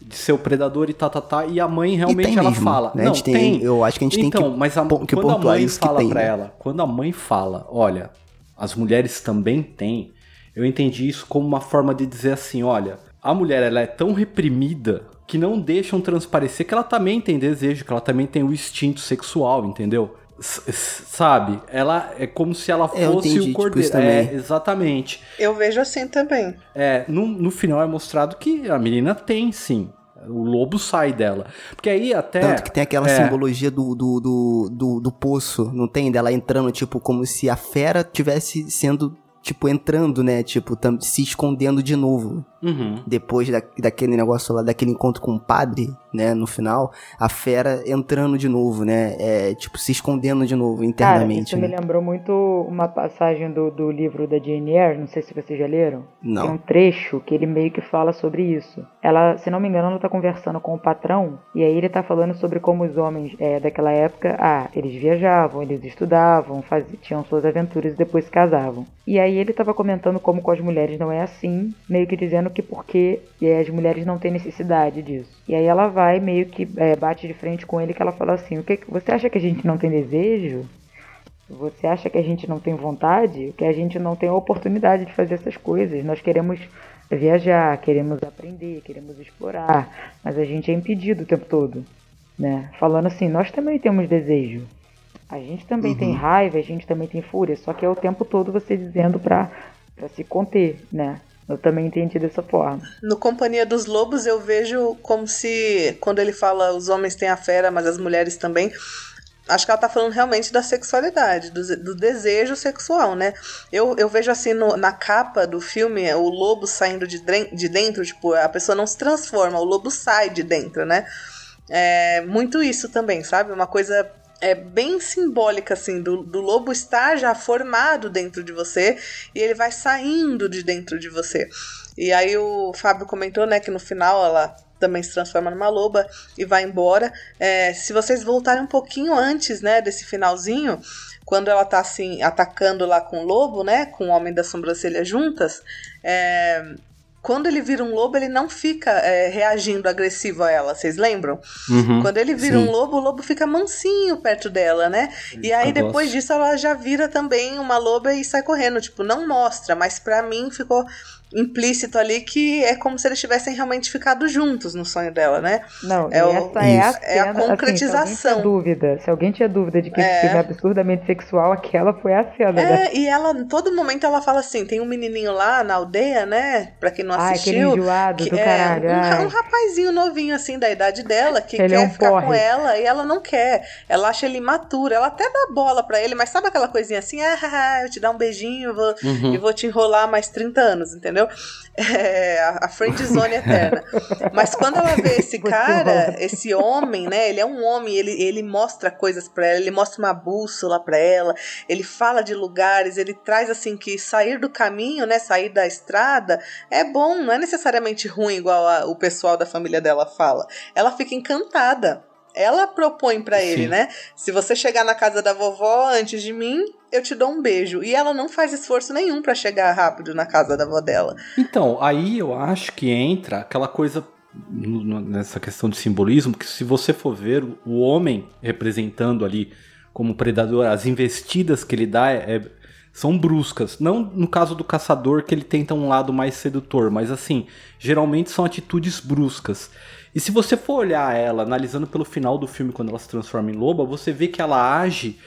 Speaker 6: de ser o predador e tá, tá, tá. E a mãe realmente
Speaker 5: tem
Speaker 6: ela
Speaker 5: mesmo,
Speaker 6: fala.
Speaker 5: né? A
Speaker 6: Não,
Speaker 5: gente tem-
Speaker 6: tem.
Speaker 5: eu acho que a gente tem
Speaker 6: então,
Speaker 5: que
Speaker 6: mas a,
Speaker 5: que
Speaker 6: quando a mãe fala
Speaker 5: tem,
Speaker 6: pra
Speaker 5: né?
Speaker 6: ela, quando a mãe fala, olha, as mulheres também têm, eu entendi isso como uma forma de dizer assim, olha, a mulher ela é tão reprimida que não deixam transparecer que ela também tem desejo, que ela também tem o instinto sexual, entendeu? Sabe? Ela é como se ela
Speaker 5: É,
Speaker 6: fosse
Speaker 5: entendi,
Speaker 6: o
Speaker 5: tipo,
Speaker 6: cordeiro. é, exatamente.
Speaker 8: Eu vejo assim também.
Speaker 6: É, no, no final é mostrado que a menina tem sim. O lobo sai dela. Porque aí até.
Speaker 5: Tanto que tem aquela
Speaker 6: é,
Speaker 5: simbologia do, do, do, do, do poço, não tem? Dela entrando, tipo, como se a fera tivesse sendo, tipo, entrando, né? Tipo, tam- se escondendo de novo.
Speaker 6: uhum.
Speaker 5: Depois da, daquele negócio lá, daquele encontro com o padre, né? No final, a fera entrando de novo, né? É, tipo, se escondendo de novo
Speaker 7: Cara,
Speaker 5: internamente.
Speaker 7: isso me
Speaker 5: né?
Speaker 7: lembrou muito uma passagem do, do livro da Jane Eyre, não sei se vocês já leram. Tem um
Speaker 5: Não.
Speaker 7: trecho que ele meio que fala sobre isso. Ela, se não me engano, ela tá conversando com o patrão, e aí ele tá falando sobre como os homens é, daquela época, ah, eles viajavam, eles estudavam, faziam, tinham suas aventuras e depois se casavam. E aí ele tava comentando como com as mulheres não é assim, meio que dizendo que porque é, as mulheres não têm necessidade disso. E aí ela vai meio que é, bate de frente com ele que ela fala assim, o que você acha que a gente não tem desejo? Você acha que a gente não tem vontade? Que a gente não tem a oportunidade de fazer essas coisas. Nós queremos viajar, queremos aprender, queremos explorar, mas a gente é impedido o tempo todo, né? Falando assim, nós também temos desejo. A gente também tem raiva, a gente também tem fúria, só que é o tempo todo você dizendo pra, pra se conter, né? Eu também entendi dessa forma.
Speaker 8: No Companhia dos Lobos eu vejo como se, quando ele fala os homens têm a fera, mas as mulheres também, acho que ela tá falando realmente da sexualidade, do, do desejo sexual, né? Eu, eu vejo assim no- na capa do filme o lobo saindo de, de dentro, tipo, a pessoa não se transforma, o lobo sai de dentro, né? É muito isso também, sabe? Uma coisa é bem simbólica, assim, do, do lobo estar já formado dentro de você e ele vai saindo de dentro de você. E aí o Fábio comentou, né, que no final ela também se transforma numa loba e vai embora. É, se vocês voltarem um pouquinho antes, né, desse finalzinho, quando ela tá assim, atacando lá com o lobo, né, com o homem da sobrancelha juntas, é, quando ele vira um lobo, ele não fica é, reagindo agressivo a ela, vocês lembram?
Speaker 6: Uhum.
Speaker 8: Quando ele vira
Speaker 5: Sim.
Speaker 8: um lobo, o lobo fica mansinho perto dela, né? E aí
Speaker 6: fica
Speaker 8: depois
Speaker 6: dócil.
Speaker 8: disso ela já vira também uma loba e sai correndo. Tipo, não mostra, mas pra mim ficou implícito ali que é como se eles tivessem realmente ficado juntos no sonho dela, né?
Speaker 7: Não,
Speaker 8: É o-
Speaker 7: essa é a
Speaker 8: isso. É a concretização.
Speaker 7: Assim, se, alguém tinha dúvida, se alguém tinha dúvida de que
Speaker 8: É.
Speaker 7: filme é absurdamente sexual, aquela foi a cena, né?
Speaker 8: É, e ela, em todo momento, ela fala assim: tem um menininho lá na aldeia, né? Pra quem não
Speaker 7: Ai, aquele
Speaker 8: assistiu.
Speaker 7: enjoado
Speaker 8: que
Speaker 7: do
Speaker 8: é
Speaker 7: caralho.
Speaker 8: um,
Speaker 7: ai.
Speaker 8: um rapazinho novinho, assim, da idade dela, que
Speaker 7: Ele é
Speaker 8: quer
Speaker 7: um
Speaker 8: ficar com
Speaker 7: porre.
Speaker 8: ela e ela não quer. Ela acha ele imaturo. Ela até dá bola pra ele, mas sabe aquela coisinha assim? Ah, eu te dar um beijinho vou,
Speaker 6: Uhum.
Speaker 8: e vou te enrolar mais 30 anos, entendeu? Entendeu? É a friend zone eterna. Mas quando ela vê esse cara, esse homem, né? Ele é um homem, ele, ele mostra coisas para ela, ele mostra uma bússola para ela, ele fala de lugares, ele traz assim que sair do caminho, né? Sair da estrada é bom, não é necessariamente ruim igual a, o pessoal da família dela fala. Ela fica encantada ela propõe para ele, né? Se você chegar na casa da vovó antes de mim, eu te dou um beijo. E ela não faz esforço nenhum para chegar rápido na casa da avó dela.
Speaker 6: Então, aí eu acho que entra aquela coisa nessa questão de simbolismo, que se você for ver o homem representando ali como predador, as investidas que ele dá é, é, são bruscas. Não no caso do caçador, que ele tenta um lado mais sedutor, mas assim, geralmente são atitudes bruscas. E se você for olhar ela, analisando pelo final do filme, quando ela se transforma em loba, você vê que ela age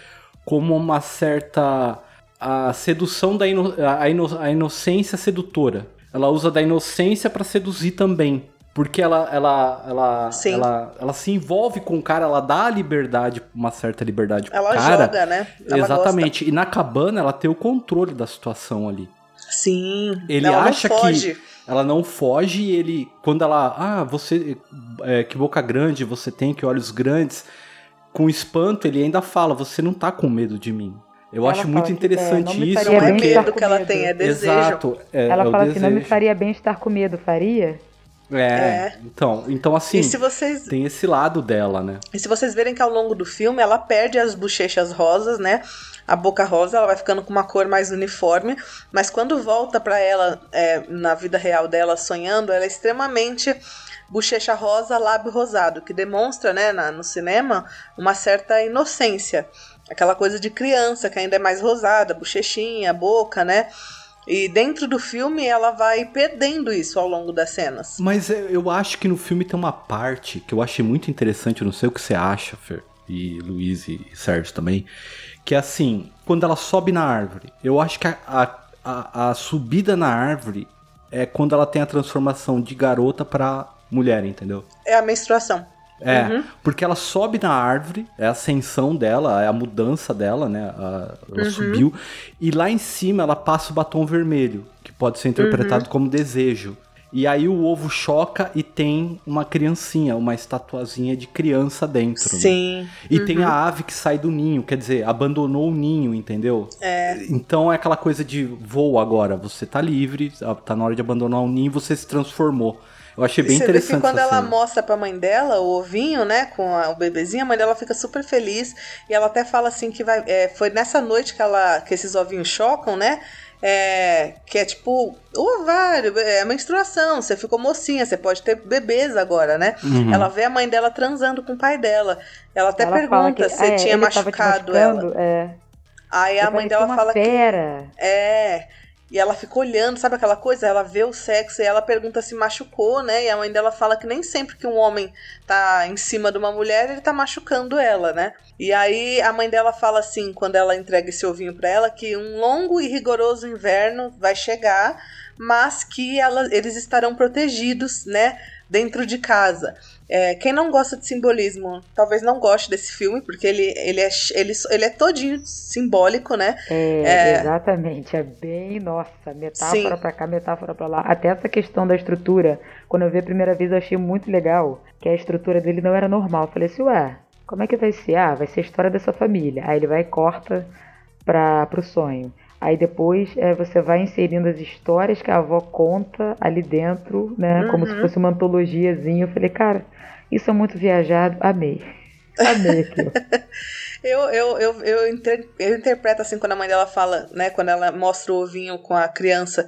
Speaker 6: como uma certa a sedução da ino, a, ino, a inocência sedutora. Ela usa da inocência para seduzir também. Porque ela, ela, ela, ela, ela se envolve com o cara, ela dá a liberdade, uma certa liberdade pro
Speaker 8: ela
Speaker 6: cara.
Speaker 8: Joga, né? Ela
Speaker 6: Exatamente.
Speaker 8: Gosta.
Speaker 6: E na cabana ela tem o controle da situação ali.
Speaker 8: Sim.
Speaker 6: Ele
Speaker 8: ela
Speaker 6: acha que ela não foge e ele. Quando ela. Ah, você. É, que boca grande você tem, que olhos grandes. Com espanto, ele ainda fala: Você não tá com medo de mim. Eu
Speaker 7: Ela
Speaker 6: acho muito
Speaker 7: que,
Speaker 6: interessante
Speaker 7: é,
Speaker 6: isso.
Speaker 8: Não é
Speaker 6: porque...
Speaker 8: medo que ela tem, é desejo.
Speaker 6: Exato. É,
Speaker 7: Ela
Speaker 6: é
Speaker 7: fala assim, não me faria bem estar com medo, faria?
Speaker 6: É,
Speaker 8: É.
Speaker 6: Então, então assim,
Speaker 8: E se vocês
Speaker 6: tem esse lado dela, né?
Speaker 8: E se vocês verem que ao longo do filme ela perde as bochechas rosas, né? A boca rosa, ela vai ficando com uma cor mais uniforme, mas quando volta pra ela é, na vida real dela sonhando, ela é extremamente bochecha rosa, lábio rosado, que demonstra, né, na- no cinema, uma certa inocência. Aquela coisa de criança, que ainda é mais rosada, bochechinha, boca, né? E dentro do filme ela vai perdendo isso ao longo das cenas.
Speaker 6: Mas eu acho que no filme tem uma parte que eu achei muito interessante, eu não sei o que você acha, Fer, e Luiz e Sérgio também, que é assim, quando ela sobe na árvore, eu acho que a, a, a, a subida na árvore é quando ela tem a transformação de garota pra mulher, entendeu?
Speaker 8: É a menstruação.
Speaker 6: É,
Speaker 8: Uhum.
Speaker 6: porque ela sobe na árvore, é a ascensão dela, é a mudança dela, né? a- ela
Speaker 8: Uhum.
Speaker 6: subiu. E lá em cima ela passa o batom vermelho, que pode ser
Speaker 8: Uhum.
Speaker 6: interpretado como desejo. E aí o ovo choca e tem uma criancinha, uma estatuazinha de criança dentro. né?
Speaker 8: Sim.
Speaker 6: E tem a ave que sai do ninho, quer dizer, abandonou o ninho, entendeu?
Speaker 8: É.
Speaker 6: Então é aquela coisa de voo agora, você tá livre, tá na hora de abandonar o ninho, você se transformou. Eu achei bem
Speaker 8: Você vê
Speaker 6: interessante
Speaker 8: que quando ela
Speaker 6: cena.
Speaker 8: mostra pra mãe dela o ovinho, né, com a- o bebezinho, a mãe dela fica super feliz e ela até fala assim que vai, é, foi nessa noite que ela, que esses ovinhos chocam, né? É, que é tipo o ovário, é a menstruação. Você ficou mocinha, você pode ter bebês agora, né?
Speaker 6: Uhum.
Speaker 8: Ela vê a mãe dela transando com o pai dela. Ela até
Speaker 7: ela
Speaker 8: pergunta
Speaker 7: que,
Speaker 8: se
Speaker 7: é,
Speaker 8: tinha machucado ela.
Speaker 7: É.
Speaker 8: Aí a mãe dela
Speaker 7: uma
Speaker 8: fala que
Speaker 7: fera.
Speaker 8: é. E ela fica olhando, sabe aquela coisa? Ela vê o sexo e ela pergunta se machucou, né? E a mãe dela fala que nem sempre que um homem tá em cima de uma mulher, ele tá machucando ela, né? E aí a mãe dela fala assim, quando ela entrega esse ovinho pra ela, que um longo e rigoroso inverno vai chegar, mas que ela, eles estarão protegidos, né? Dentro de casa. É, quem não gosta de simbolismo, talvez não goste desse filme, porque ele, ele, é, ele, ele é todinho simbólico, né?
Speaker 7: É,
Speaker 8: É.
Speaker 7: exatamente. É bem, nossa, metáfora
Speaker 8: Sim.
Speaker 7: pra cá, metáfora pra lá. Até essa questão da estrutura, quando eu vi a primeira vez, eu achei muito legal. Que a estrutura dele não era normal. Eu falei assim, ué, como é que vai ser? Ah, vai ser a história dessa família. Aí ele vai e corta pra, pro sonho. Aí depois é, você vai inserindo as histórias que a avó conta ali dentro, né? Como se
Speaker 8: Uhum.
Speaker 7: fosse uma antologiazinha. Eu falei, cara, isso é muito viajado. Amei. Amei aquilo.
Speaker 8: Eu, eu, eu, eu, inter- eu interpreto assim quando a mãe dela fala, né? Quando ela mostra o ovinho com a criança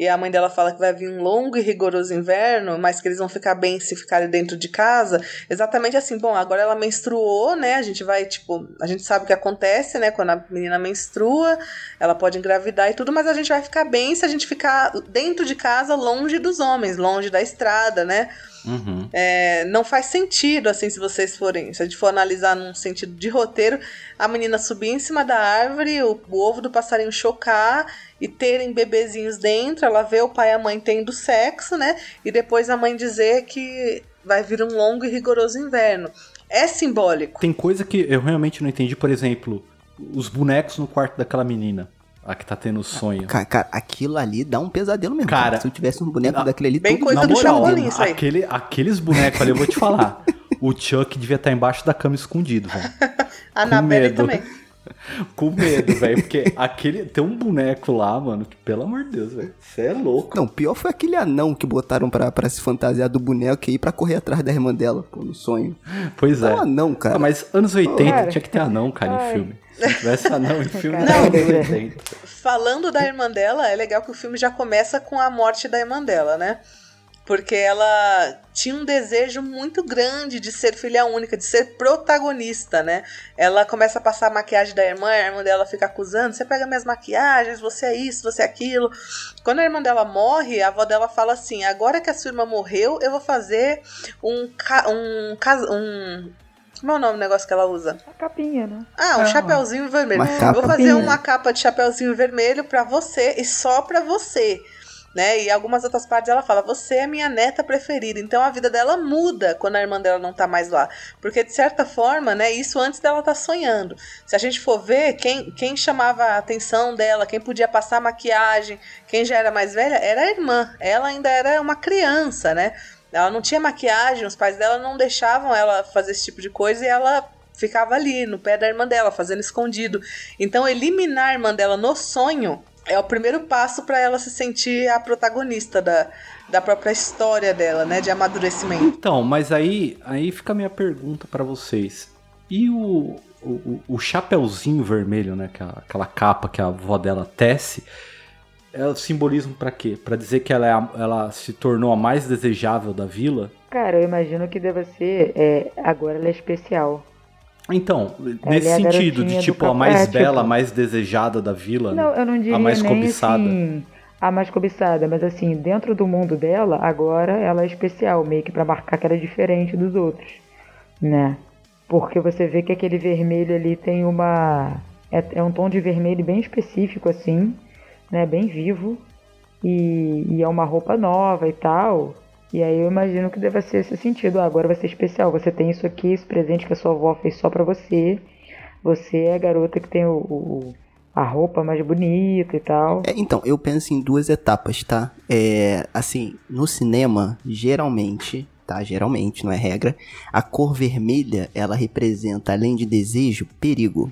Speaker 8: e a mãe dela fala que vai vir um longo e rigoroso inverno, mas que eles vão ficar bem se ficarem dentro de casa. Exatamente assim, bom, agora ela menstruou, né? A gente vai, tipo, a gente sabe o que acontece, né? Quando a menina menstrua, ela pode engravidar e tudo, mas a gente vai ficar bem se a gente ficar dentro de casa, longe dos homens, longe da estrada, né?
Speaker 6: Uhum.
Speaker 8: É, não faz sentido, assim, se vocês forem. Se a gente for analisar num sentido de roteiro, a menina subir em cima da árvore, o, o ovo do passarinho chocar e terem bebezinhos dentro, ela vê o pai e a mãe tendo sexo, né? E depois a mãe dizer que vai vir um longo e rigoroso inverno. É simbólico.
Speaker 6: Tem coisa que eu realmente não entendi, por exemplo, os bonecos no quarto daquela menina. A que tá tendo sonho.
Speaker 5: Cara, cara, aquilo ali dá um pesadelo mesmo.
Speaker 6: Cara,
Speaker 5: Cara, se eu tivesse um boneco daquele ali,
Speaker 8: Bem
Speaker 5: todo
Speaker 8: coisa
Speaker 6: Na
Speaker 8: do
Speaker 6: moral,
Speaker 8: Chapolin, isso aí.
Speaker 6: aquele, aqueles bonecos ali, eu vou te falar. o Chuck devia estar embaixo da cama escondido, velho.
Speaker 8: A
Speaker 6: medo.
Speaker 8: também.
Speaker 6: Com medo, velho. Porque aquele. Tem um boneco lá, mano, que pelo amor de Deus, velho. Você é louco.
Speaker 5: Não, pior foi aquele anão que botaram pra, pra se fantasiar do boneco e ir pra correr atrás da irmã dela, pô, no sonho.
Speaker 6: Pois é.
Speaker 5: Não, anão, cara.
Speaker 6: Ah, mas anos 80
Speaker 7: Cara.
Speaker 6: tinha que ter anão, cara, em
Speaker 7: Ai.
Speaker 6: filme. Se não tivesse anão em filme,
Speaker 7: Não.
Speaker 6: 80.
Speaker 8: Falando da irmã dela, é legal que o filme já começa com a morte da irmã dela, né? Porque ela tinha um desejo muito grande de ser filha única, de ser protagonista, né? Ela começa a passar a maquiagem da irmã, a irmã dela fica acusando: você pega minhas maquiagens, você é isso, você é aquilo. Quando a irmã dela morre, a avó dela fala assim: agora que a sua irmã morreu, eu vou fazer um. ca- um, um como é o nome do negócio que ela usa?
Speaker 7: A capinha, né?
Speaker 8: Ah, um
Speaker 6: Ah.
Speaker 8: chapeuzinho vermelho.
Speaker 5: Uma capa.
Speaker 8: Vou fazer uma capa de chapeuzinho vermelho pra você e só pra você. Né? E algumas outras partes ela fala: Você é minha neta preferida. Então a vida dela muda quando a irmã dela não tá mais lá. Porque, de certa forma, né, isso antes dela tá sonhando. Se a gente for ver, quem, quem chamava a atenção dela, quem podia passar maquiagem, quem já era mais velha, era a irmã. Ela ainda era uma criança, né? Ela não tinha maquiagem, os pais dela não deixavam ela fazer esse tipo de coisa e ela ficava ali no pé da irmã dela, fazendo escondido. Então, eliminar a irmã dela no sonho é o primeiro passo para ela se sentir a protagonista da, da própria história dela, né? De amadurecimento.
Speaker 6: Então, mas aí, aí fica a minha pergunta pra vocês. E o, o, o- chapeuzinho vermelho, né? Que é aquela capa que a avó dela tece, é o simbolismo pra quê? Pra dizer que ela, é a- ela se tornou a mais desejável da vila?
Speaker 7: Cara, eu imagino que deva ser. É, agora ela é especial.
Speaker 6: Então,
Speaker 7: Ela
Speaker 6: nesse
Speaker 7: é a
Speaker 6: sentido, de tipo, a mais
Speaker 7: é,
Speaker 6: bela, a mais desejada da vila,
Speaker 7: Não, eu não diria
Speaker 6: mais
Speaker 7: nem
Speaker 6: cobiçada.
Speaker 7: assim a mais cobiçada, mas assim, dentro do mundo dela, agora ela é especial, meio que pra marcar que ela é diferente dos outros, né? Porque você vê que aquele vermelho ali tem uma é, é um tom de vermelho bem específico assim, né, bem vivo e, e é uma roupa nova e tal. E aí eu imagino que deva ser esse sentido. Ah, agora vai ser especial. Você tem isso aqui, esse presente que a sua avó fez só pra você. Você é a garota que tem o, o- a roupa mais bonita e tal.
Speaker 5: É, então, eu penso em duas etapas, tá? É, assim, no cinema, geralmente, tá? Geralmente, não é regra, a cor vermelha, ela representa, além de desejo, perigo.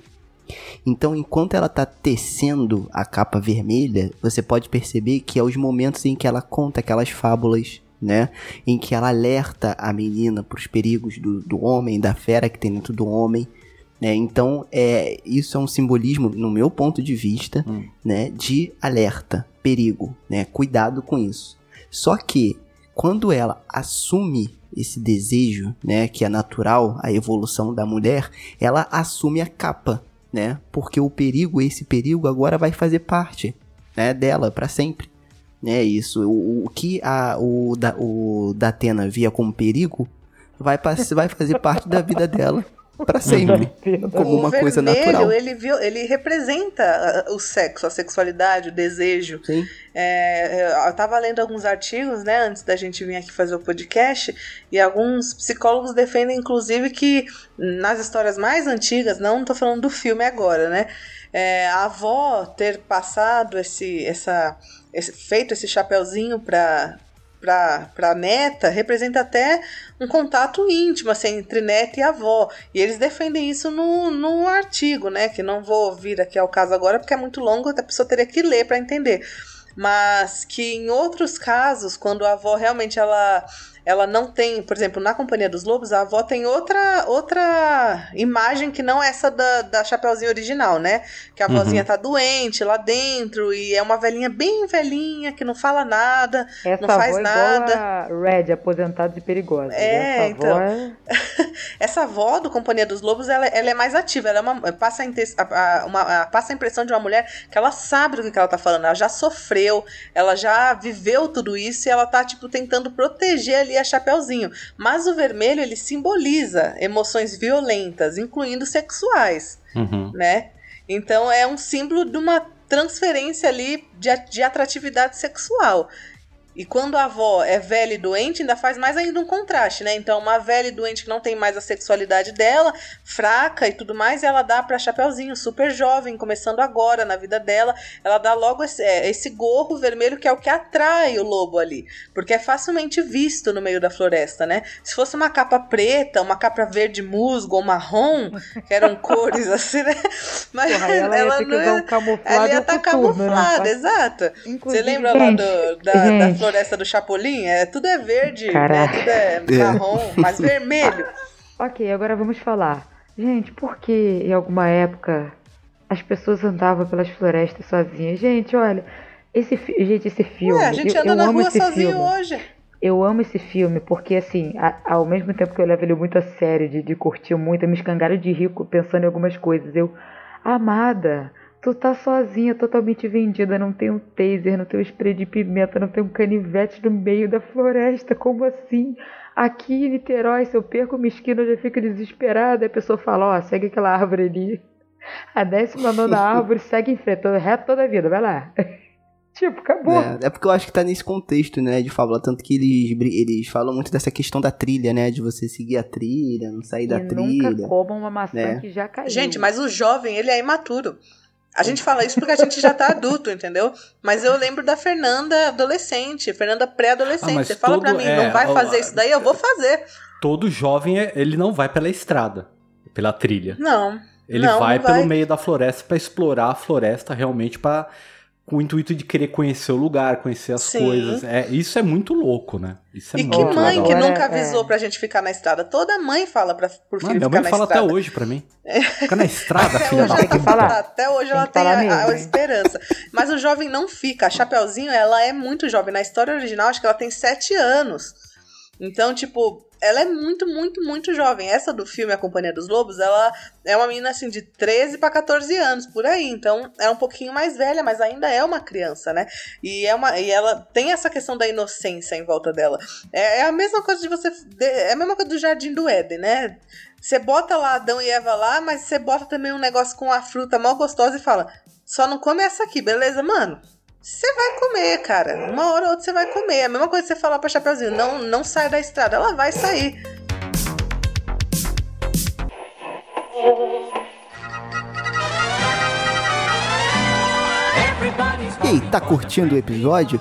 Speaker 5: Então, enquanto ela tá tecendo a capa vermelha, você pode perceber que é os momentos em que ela conta aquelas fábulas, né? Em que ela alerta a menina pros perigos do, do homem, da fera que tem dentro do homem. Né? Então, é, isso é um simbolismo, no meu ponto de vista, né, de alerta, perigo, né? Cuidado com isso. Só que quando ela assume esse desejo, né, que é natural, a evolução da mulher, ela assume a capa, né? Porque o perigo, esse perigo agora vai fazer parte, né, dela para sempre. Né, isso, o, o que a, o, da, o Datena via como perigo vai, vai fazer parte da vida dela para sempre, como uma
Speaker 8: o
Speaker 5: coisa
Speaker 8: vermelho,
Speaker 5: natural.
Speaker 8: ele, viu, ele representa ah, o sexo, a sexualidade, o desejo.
Speaker 5: Sim.
Speaker 8: É, eu tava lendo alguns artigos, né, antes da gente vir aqui fazer o podcast, e alguns psicólogos defendem, inclusive, que nas histórias mais antigas, não tô falando do filme agora, né, é, a avó ter passado esse, essa, esse- feito esse chapeuzinho pra pra, pra neta representa até um contato íntimo assim, entre neta e avó. E eles defendem isso no, no artigo, né? Que não vou vir aqui ao caso agora porque é muito longo, a pessoa teria que ler para entender. Mas que em outros casos, quando a avó realmente ela, ela não tem, por exemplo, na Companhia dos Lobos, a avó tem outra outra imagem que não essa da, da Chapeuzinho original, né? Que a
Speaker 6: Uhum.
Speaker 8: avózinha tá doente lá dentro e é uma velhinha bem velhinha que não fala nada,
Speaker 7: Essa
Speaker 8: não faz
Speaker 7: avó é
Speaker 8: nada.
Speaker 7: igual a Red, aposentados e perigosos.
Speaker 8: É,
Speaker 7: Essa
Speaker 8: então.
Speaker 7: avó é...
Speaker 8: Essa avó do Companhia dos Lobos, ela, ela é mais ativa, ela é uma- passa, a, a- uma- a- passa a impressão de uma mulher que ela sabe do que ela tá falando, ela já sofreu, ela já viveu tudo isso e ela tá, tipo, tentando proteger ali a Chapeuzinho. Mas o vermelho, ele simboliza emoções violentas, incluindo sexuais,
Speaker 6: Uhum.
Speaker 8: né? Então é um símbolo de uma transferência ali de, de atratividade sexual. E quando a avó é velha e doente, ainda faz mais ainda um contraste, né? Então, uma velha e doente que não tem mais a sexualidade dela, fraca e tudo mais, ela dá pra Chapeuzinho, super jovem, começando agora na vida dela, ela dá logo esse, é, esse gorro vermelho que é o que atrai o lobo ali, porque é facilmente visto no meio da floresta, né? Se fosse uma capa preta, uma capa verde musgo ou marrom, que eram cores assim, né?
Speaker 7: Mas Porra, ela, ela não ia, um
Speaker 8: ela ia estar tá camuflada, né? exato. Você lembra lá do, da, da, floresta do Chapolin? É, tudo é verde, né? tudo é, é. marrom, mas vermelho.
Speaker 7: Ok, agora vamos falar. Gente, por que em alguma época as pessoas andavam pelas florestas sozinhas? Gente, olha, esse, gente, esse filme.
Speaker 8: Ué, a gente anda eu, eu na rua sozinho filme. hoje.
Speaker 7: Eu amo esse filme porque, assim, a, ao mesmo tempo que eu levo ele muito a sério, de, de curtir muito, eu me escangalho de rico pensando em algumas coisas. Eu, amada, tu tá sozinha, totalmente vendida, não tem um taser, não tem um spray de pimenta, não tem um canivete no meio da floresta, como assim? Aqui em Niterói, se eu perco uma esquina, eu já fico desesperada, a pessoa fala, ó, oh, segue aquela árvore ali. A décima nona árvore segue em frente, reto toda a vida, vai lá. Tipo, acabou.
Speaker 5: É, é, porque eu acho que tá nesse contexto, né, de fábula. Tanto que eles, eles falam muito dessa questão da trilha, né? De você seguir a trilha, não sair e da trilha.
Speaker 7: nunca comam uma maçã né? que já caiu.
Speaker 8: Gente, mas o jovem, ele é imaturo. A gente fala isso porque a gente já tá adulto, entendeu? Mas eu lembro da Fernanda adolescente, Fernanda pré-adolescente. Ah, Você fala pra mim, é, não vai fazer isso daí? Eu vou fazer.
Speaker 6: Todo jovem, é, ele não vai pela estrada, pela trilha.
Speaker 8: Não.
Speaker 6: Ele
Speaker 8: não,
Speaker 6: vai
Speaker 8: não
Speaker 6: pelo
Speaker 8: vai.
Speaker 6: meio da floresta para explorar a floresta realmente para com o intuito de querer conhecer o lugar, conhecer as
Speaker 8: Sim.
Speaker 6: coisas. É, isso é muito louco, né? Isso é
Speaker 8: e
Speaker 6: muito
Speaker 8: que mãe
Speaker 6: legal.
Speaker 8: que nunca
Speaker 7: É,
Speaker 8: avisou
Speaker 7: é.
Speaker 8: pra gente ficar na estrada? Toda mãe fala pra, pro filho
Speaker 6: Mano, minha
Speaker 8: ficar
Speaker 6: mãe
Speaker 8: na
Speaker 6: fala
Speaker 8: estrada.
Speaker 6: até hoje pra mim. Fica na estrada,
Speaker 8: Até
Speaker 6: filha
Speaker 8: hoje,
Speaker 6: da
Speaker 8: ela
Speaker 6: puta.
Speaker 8: tá falando, até hoje
Speaker 7: Tem
Speaker 8: ela
Speaker 7: que
Speaker 8: tem
Speaker 7: falar
Speaker 8: a, a
Speaker 7: mesmo.
Speaker 8: esperança. Mas o jovem não fica. A Chapeuzinho, ela é muito jovem. Na história original, acho que ela tem sete anos. Então, tipo, ela é muito, muito, muito jovem. Essa do filme A Companhia dos Lobos, ela é uma menina assim de 13 para 14 anos, por aí. Então, é um pouquinho mais velha, mas ainda é uma criança, né? E, é uma, e ela tem essa questão da inocência em volta dela. É, é a mesma coisa de você. É a mesma coisa do Jardim do Éden, né? Você bota lá Adão e Eva lá, mas você bota também um negócio com a fruta mal gostosa e fala: só não come essa aqui, beleza, mano? Você vai comer, cara. Uma hora ou outra você vai comer. É a mesma coisa que você falar pra Chapeuzinho: não, não sai da estrada. Ela vai sair.
Speaker 5: E tá curtindo o episódio?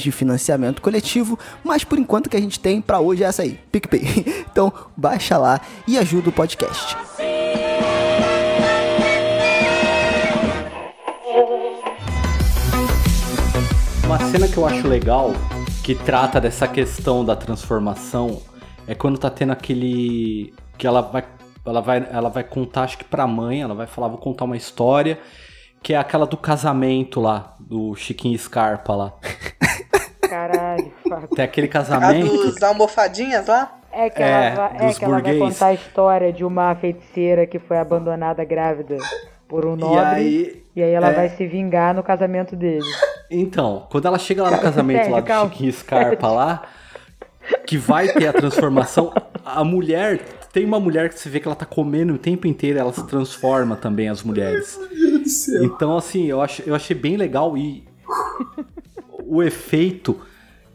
Speaker 5: de financiamento coletivo, mas por enquanto que a gente tem para hoje é essa aí, PicPay. Então, baixa lá e ajuda o podcast.
Speaker 6: Uma cena que eu acho legal, que trata dessa questão da transformação, é quando tá tendo aquele. que ela vai. Ela vai, ela vai contar, acho que pra mãe, ela vai falar, vou contar uma história, que é aquela do casamento lá, do Chiquinho Scarpa lá.
Speaker 7: Caralho, Fábio.
Speaker 6: Tem aquele
Speaker 8: A
Speaker 6: casamento.
Speaker 8: dos almofadinhas lá?
Speaker 7: É que,
Speaker 6: É,
Speaker 7: ela, vai, é que ela vai contar a história de uma feiticeira que foi abandonada grávida por um nobre.
Speaker 6: aí-
Speaker 7: E aí ela
Speaker 6: é.
Speaker 7: vai se vingar no casamento dele.
Speaker 6: Então, quando ela chega lá no casamento lá do
Speaker 7: calma.
Speaker 6: Chiquinho Scarpa lá, que vai ter a transformação, a mulher, tem uma mulher que você vê que ela tá comendo o tempo inteiro, ela se transforma também, as mulheres. Então, assim, eu, ach, eu achei bem legal e o efeito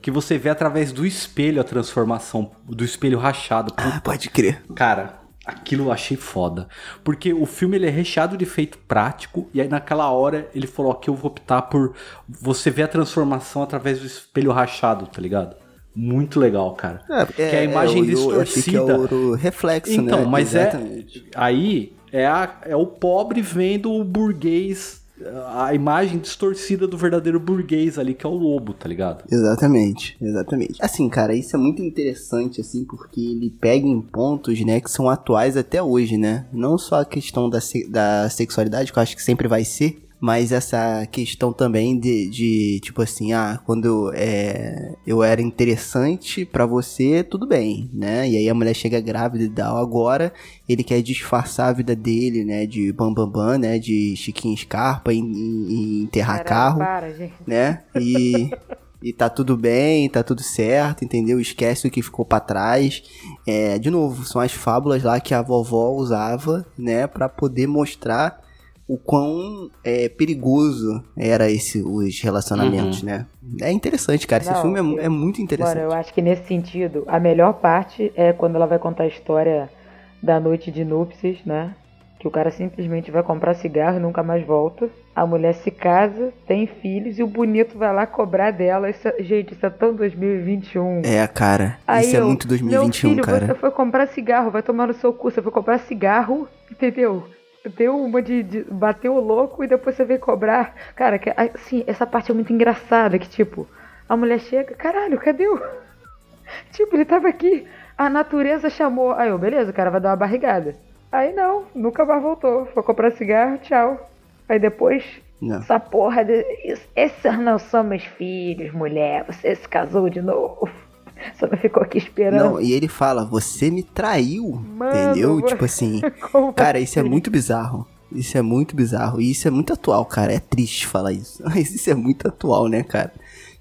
Speaker 6: que você vê através do espelho a transformação, do espelho rachado.
Speaker 5: Ah, pode crer.
Speaker 6: Cara, aquilo eu achei foda. Porque o filme ele é recheado de efeito prático. E aí naquela hora ele falou aqui eu vou optar por você ver a transformação através do espelho rachado, tá ligado? Muito legal, cara. que é a imagem
Speaker 5: eu, eu achei que é
Speaker 6: distorcida.
Speaker 5: o reflexo,
Speaker 6: Então,
Speaker 5: né?
Speaker 6: mas
Speaker 5: Exatamente.
Speaker 6: é. Aí é, a- é o pobre vendo o burguês. A imagem distorcida do verdadeiro burguês ali, que é o lobo, tá ligado?
Speaker 5: Exatamente, exatamente. Assim, cara, isso é muito interessante, assim, porque ele pega em pontos, né, que são atuais até hoje, né? Não só a questão da, se- da sexualidade, que eu acho que sempre vai ser Mas essa questão também de, de tipo assim, ah, quando é, eu era interessante para você, tudo bem, né? E aí a mulher chega grávida e tal. Agora ele quer disfarçar a vida dele, né? De bambambam, bam, bam, né? De Chiquinho Scarpa e, e, e enterrar carro,
Speaker 7: para, gente.
Speaker 5: né? E. E tá tudo bem, tá tudo certo, entendeu? Esquece o que ficou para trás. É, de novo, são as fábulas lá que a vovó usava, né, para poder mostrar o quão é, perigoso era esse os relacionamentos, né? É interessante, cara. Esse
Speaker 7: Não,
Speaker 5: filme é
Speaker 7: eu-
Speaker 5: é, muito interessante.
Speaker 7: Mano, eu acho que nesse sentido, a melhor parte é quando ela vai contar a história da noite de núpcias, né? Que o cara simplesmente vai comprar cigarro e nunca mais volta. A mulher se casa, tem filhos e o bonito vai lá cobrar dela. Isso, é- gente, isso é tão 2021.
Speaker 5: É, cara.
Speaker 7: Aí
Speaker 5: isso é
Speaker 7: eu,
Speaker 5: muito 2021,
Speaker 7: Meu filho,
Speaker 5: cara.
Speaker 7: você foi comprar cigarro, vai tomar no seu cu. Você foi comprar cigarro, entendeu? Deu uma de, de- Bateu o louco e depois você veio cobrar. Cara, que, assim, essa parte é muito engraçada. Que tipo, a mulher chega, caralho, cadê o. Tipo, ele tava aqui, a natureza chamou. Aí eu, beleza, o cara vai dar uma barrigada. Aí não, nunca mais voltou. Foi comprar cigarro, tchau. Aí depois,
Speaker 5: Não.
Speaker 7: essa porra de. "Isso- Esses não são meus filhos, mulher. Você se casou de novo. Só não ficou aqui esperando.
Speaker 5: Não, e ele fala, você me traiu,
Speaker 7: Mano,
Speaker 5: entendeu? Tipo assim, cara, isso é muito bizarro. Isso é muito bizarro. E isso é muito atual, cara. É triste falar isso. Mas isso é muito atual, né, cara?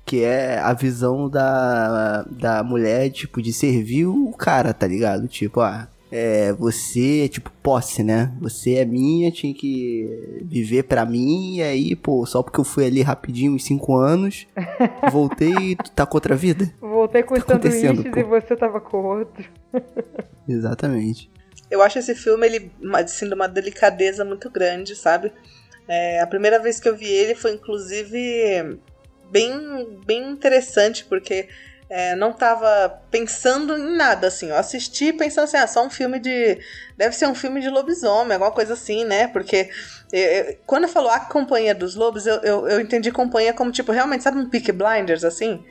Speaker 5: Que é a visão da, da mulher, tipo, de servir o cara, tá ligado? Tipo, ah, é, você, tipo, posse, né? Você é minha, tinha que viver pra mim, e aí, pô, só porque eu fui ali rapidinho, uns cinco anos, voltei e tu tá com outra vida.
Speaker 7: Voltei com os
Speaker 5: Tá
Speaker 7: sanduíches e você tava com outro.
Speaker 5: Exatamente.
Speaker 8: Eu acho esse filme, ele, assim, de uma delicadeza muito grande, sabe? É, a primeira vez que eu vi ele foi, inclusive, bem, bem interessante, porque é, não tava pensando em nada, assim. Eu assisti pensando assim, ah, só um filme de... Deve ser um filme de lobisomem, alguma coisa assim, né? Porque é, é, quando falou A Companhia dos Lobos, eu, eu, eu entendi companhia como, tipo, realmente, sabe um Peak Blinders, assim?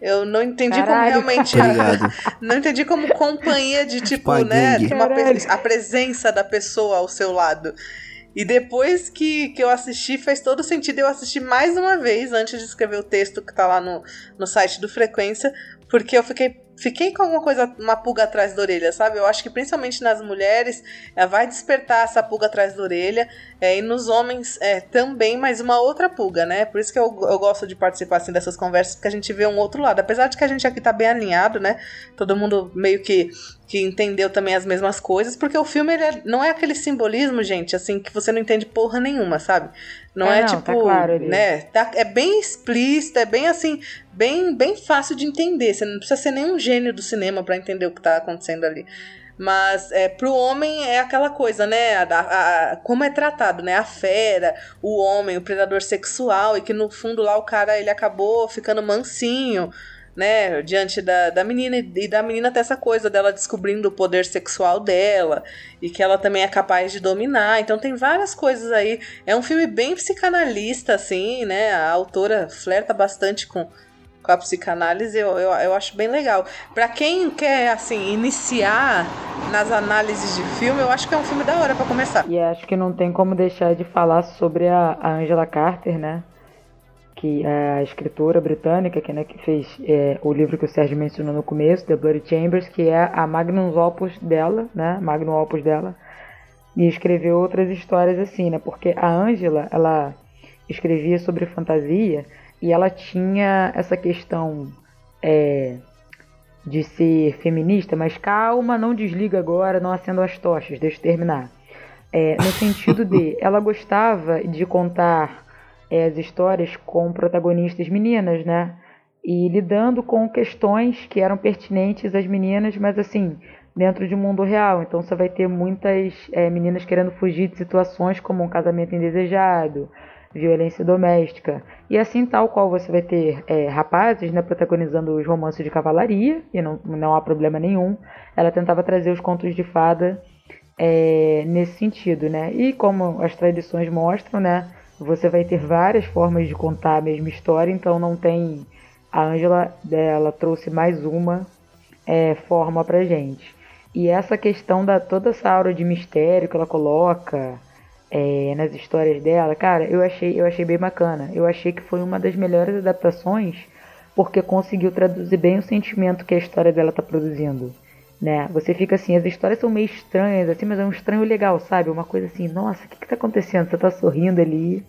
Speaker 8: Eu não entendi
Speaker 7: Caralho.
Speaker 8: como realmente... Não entendi como companhia de tipo, né? uma a presença da pessoa ao seu lado. E depois que, que eu assisti, fez todo sentido eu assistir mais uma vez antes de escrever o texto que tá lá no, no site do Frequência, porque eu fiquei, fiquei com alguma coisa, uma pulga atrás da orelha, sabe? Eu acho que principalmente nas mulheres é, vai despertar essa pulga atrás da orelha, é, e nos homens é, também, mas uma outra pulga, né? Por isso que eu, eu gosto de participar assim, dessas conversas, porque a gente vê um outro lado. Apesar de que a gente aqui tá bem alinhado, né? Todo mundo meio que, que entendeu também as mesmas coisas, porque o filme ele é- não é aquele simbolismo, gente, assim, que você não entende porra nenhuma, sabe? Não
Speaker 7: É,
Speaker 8: é,
Speaker 7: não,
Speaker 8: tipo,
Speaker 7: tá claro
Speaker 8: né? Tá- é bem explícito, é bem assim, bem, bem fácil de entender. Você não precisa ser nenhum gênio do cinema pra entender o que tá acontecendo ali. Mas é, pro homem é aquela coisa, né? A, a- a- como é tratado, né? A fera, o homem, o predador sexual, e que no fundo lá o cara ele acabou ficando mansinho, né? Diante da, da menina, e da menina ter essa coisa dela descobrindo o poder sexual dela, e que ela também é capaz de dominar. Então tem várias coisas aí. É um filme bem psicanalista, assim, né? A autora flerta bastante com, com a psicanálise, eu, eu, eu acho bem legal. Pra quem quer, assim, iniciar nas análises de filme, eu acho que é um filme da hora pra começar.
Speaker 7: E acho que não tem como deixar de falar sobre a, a Angela Carter, né? Que a escritora britânica que, né, que fez é, o livro que o Sérgio mencionou no começo, The Bloody Chambers, que é a magnum opus dela, né? Magnum opus dela. E escreveu outras histórias assim, né? Porque a Angela, ela escrevia sobre fantasia e ela tinha essa questão é, de ser feminista, mas calma, não desliga agora, não acenda as tochas, deixa eu terminar. É, no sentido de, ela gostava de contar é, as histórias com protagonistas meninas, né? E lidando com questões que eram pertinentes às meninas, mas assim, dentro de um mundo real. Então você vai ter muitas é, meninas querendo fugir de situações como um casamento indesejado, violência doméstica. E assim, tal qual você vai ter é, rapazes né, protagonizando os romances de cavalaria, e não, não há problema nenhum. Ela tentava trazer os contos de fada é, nesse sentido, né? E como as tradições mostram, né? Você vai ter várias formas de contar a mesma história, então não tem. A Angela ela trouxe mais uma é, forma pra gente. E essa questão da toda essa aura de mistério que ela coloca, é, nas histórias dela, cara, eu achei, eu achei bem bacana. Eu achei que foi uma das melhores adaptações porque conseguiu traduzir bem o sentimento que a história dela tá produzindo. Né? Você fica assim, as histórias são meio estranhas, assim, mas é um estranho legal, sabe? Uma coisa assim, nossa, o que, que tá acontecendo? Você tá sorrindo ali,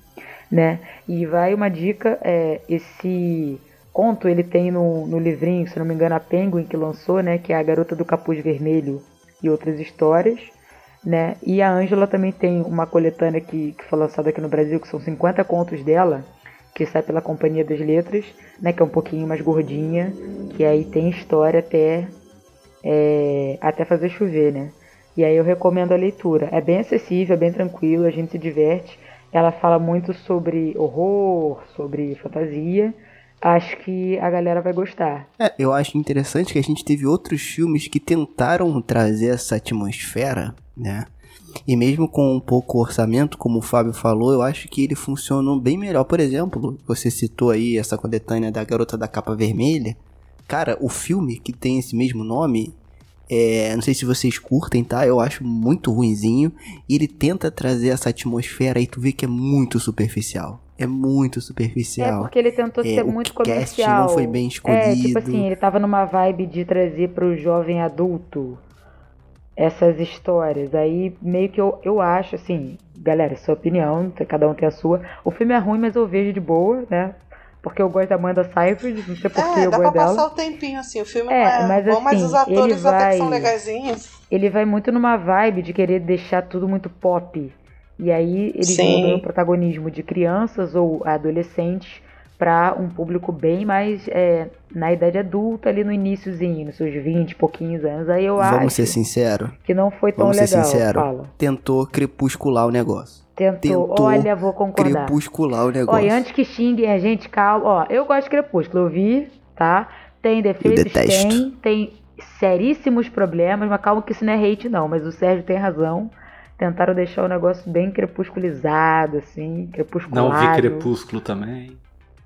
Speaker 7: né? E vai uma dica, é, esse conto ele tem no, no livrinho, se não me engano, a Penguin que lançou, né? Que é a Garota do Capuz Vermelho e outras histórias, né? E a Ângela também tem uma coletânea que, que foi lançada aqui no Brasil, que são 50 contos dela, que sai pela Companhia das Letras, né? Que é um pouquinho mais gordinha, que aí tem história até, é, até fazer chover, né? E aí eu recomendo a leitura. É bem acessível, é bem tranquilo, a gente se diverte. Ela fala muito sobre horror, sobre fantasia. Acho que a galera vai gostar.
Speaker 5: É, eu acho interessante que a gente teve outros filmes que tentaram trazer essa atmosfera, né? E mesmo com um pouco orçamento, como o Fábio falou, eu acho que ele funcionou bem melhor. Por exemplo, você citou aí essa coletânea da Garota da Capa Vermelha. Cara, o filme que tem esse mesmo nome, é, não sei se vocês curtem, tá? Eu acho muito ruinzinho. E ele tenta trazer essa atmosfera e tu vê que é muito superficial. É muito
Speaker 7: É
Speaker 5: superficial.
Speaker 7: porque ele tentou
Speaker 5: É,
Speaker 7: ser
Speaker 5: o
Speaker 7: muito
Speaker 5: cast
Speaker 7: comercial.
Speaker 5: não foi bem
Speaker 7: É,
Speaker 5: escolhido.
Speaker 7: tipo assim, ele tava numa vibe de trazer pro jovem adulto essas histórias. Aí meio que eu, eu acho, assim, galera, sua opinião, cada um tem a sua. O filme é ruim, mas eu vejo de boa, né? Porque eu gosto da Amanda Seyfried, não sei por que
Speaker 8: É,
Speaker 7: eu
Speaker 8: dá pra
Speaker 7: gosto dela.
Speaker 8: passar o tempinho assim. O filme
Speaker 7: É,
Speaker 8: é
Speaker 7: mas
Speaker 8: bom, mas
Speaker 7: assim,
Speaker 8: os atores
Speaker 7: ele
Speaker 8: até que são
Speaker 7: vai-
Speaker 8: legaisinhos.
Speaker 7: Ele vai muito numa vibe de querer deixar tudo muito pop. E aí eles
Speaker 8: Sim.
Speaker 7: mudam o protagonismo de crianças ou adolescentes para um público bem mais é, na idade adulta, ali no iníciozinho, nos seus 20 e pouquinhos anos. Aí eu
Speaker 5: Vamos
Speaker 7: acho
Speaker 5: ser sinceros.
Speaker 7: que não foi tão
Speaker 5: Vamos ser
Speaker 7: legal.
Speaker 5: sinceros.
Speaker 7: Fala.
Speaker 5: Tentou crepuscular o negócio.
Speaker 7: Tentou.
Speaker 5: Tentou
Speaker 7: Olha, vou concordar.
Speaker 5: Crepuscular o negócio.
Speaker 7: e antes que xinguem a gente, calma. Ó, eu gosto de Crepúsculo, eu vi, tá? Tem defeitos, tem. Tem seríssimos problemas, mas calma que isso não é hate, não. Mas o Sérgio tem razão. Tentaram deixar o negócio bem crepusculizado, assim,
Speaker 6: Não
Speaker 7: crepusculado.
Speaker 6: vi Crepúsculo também.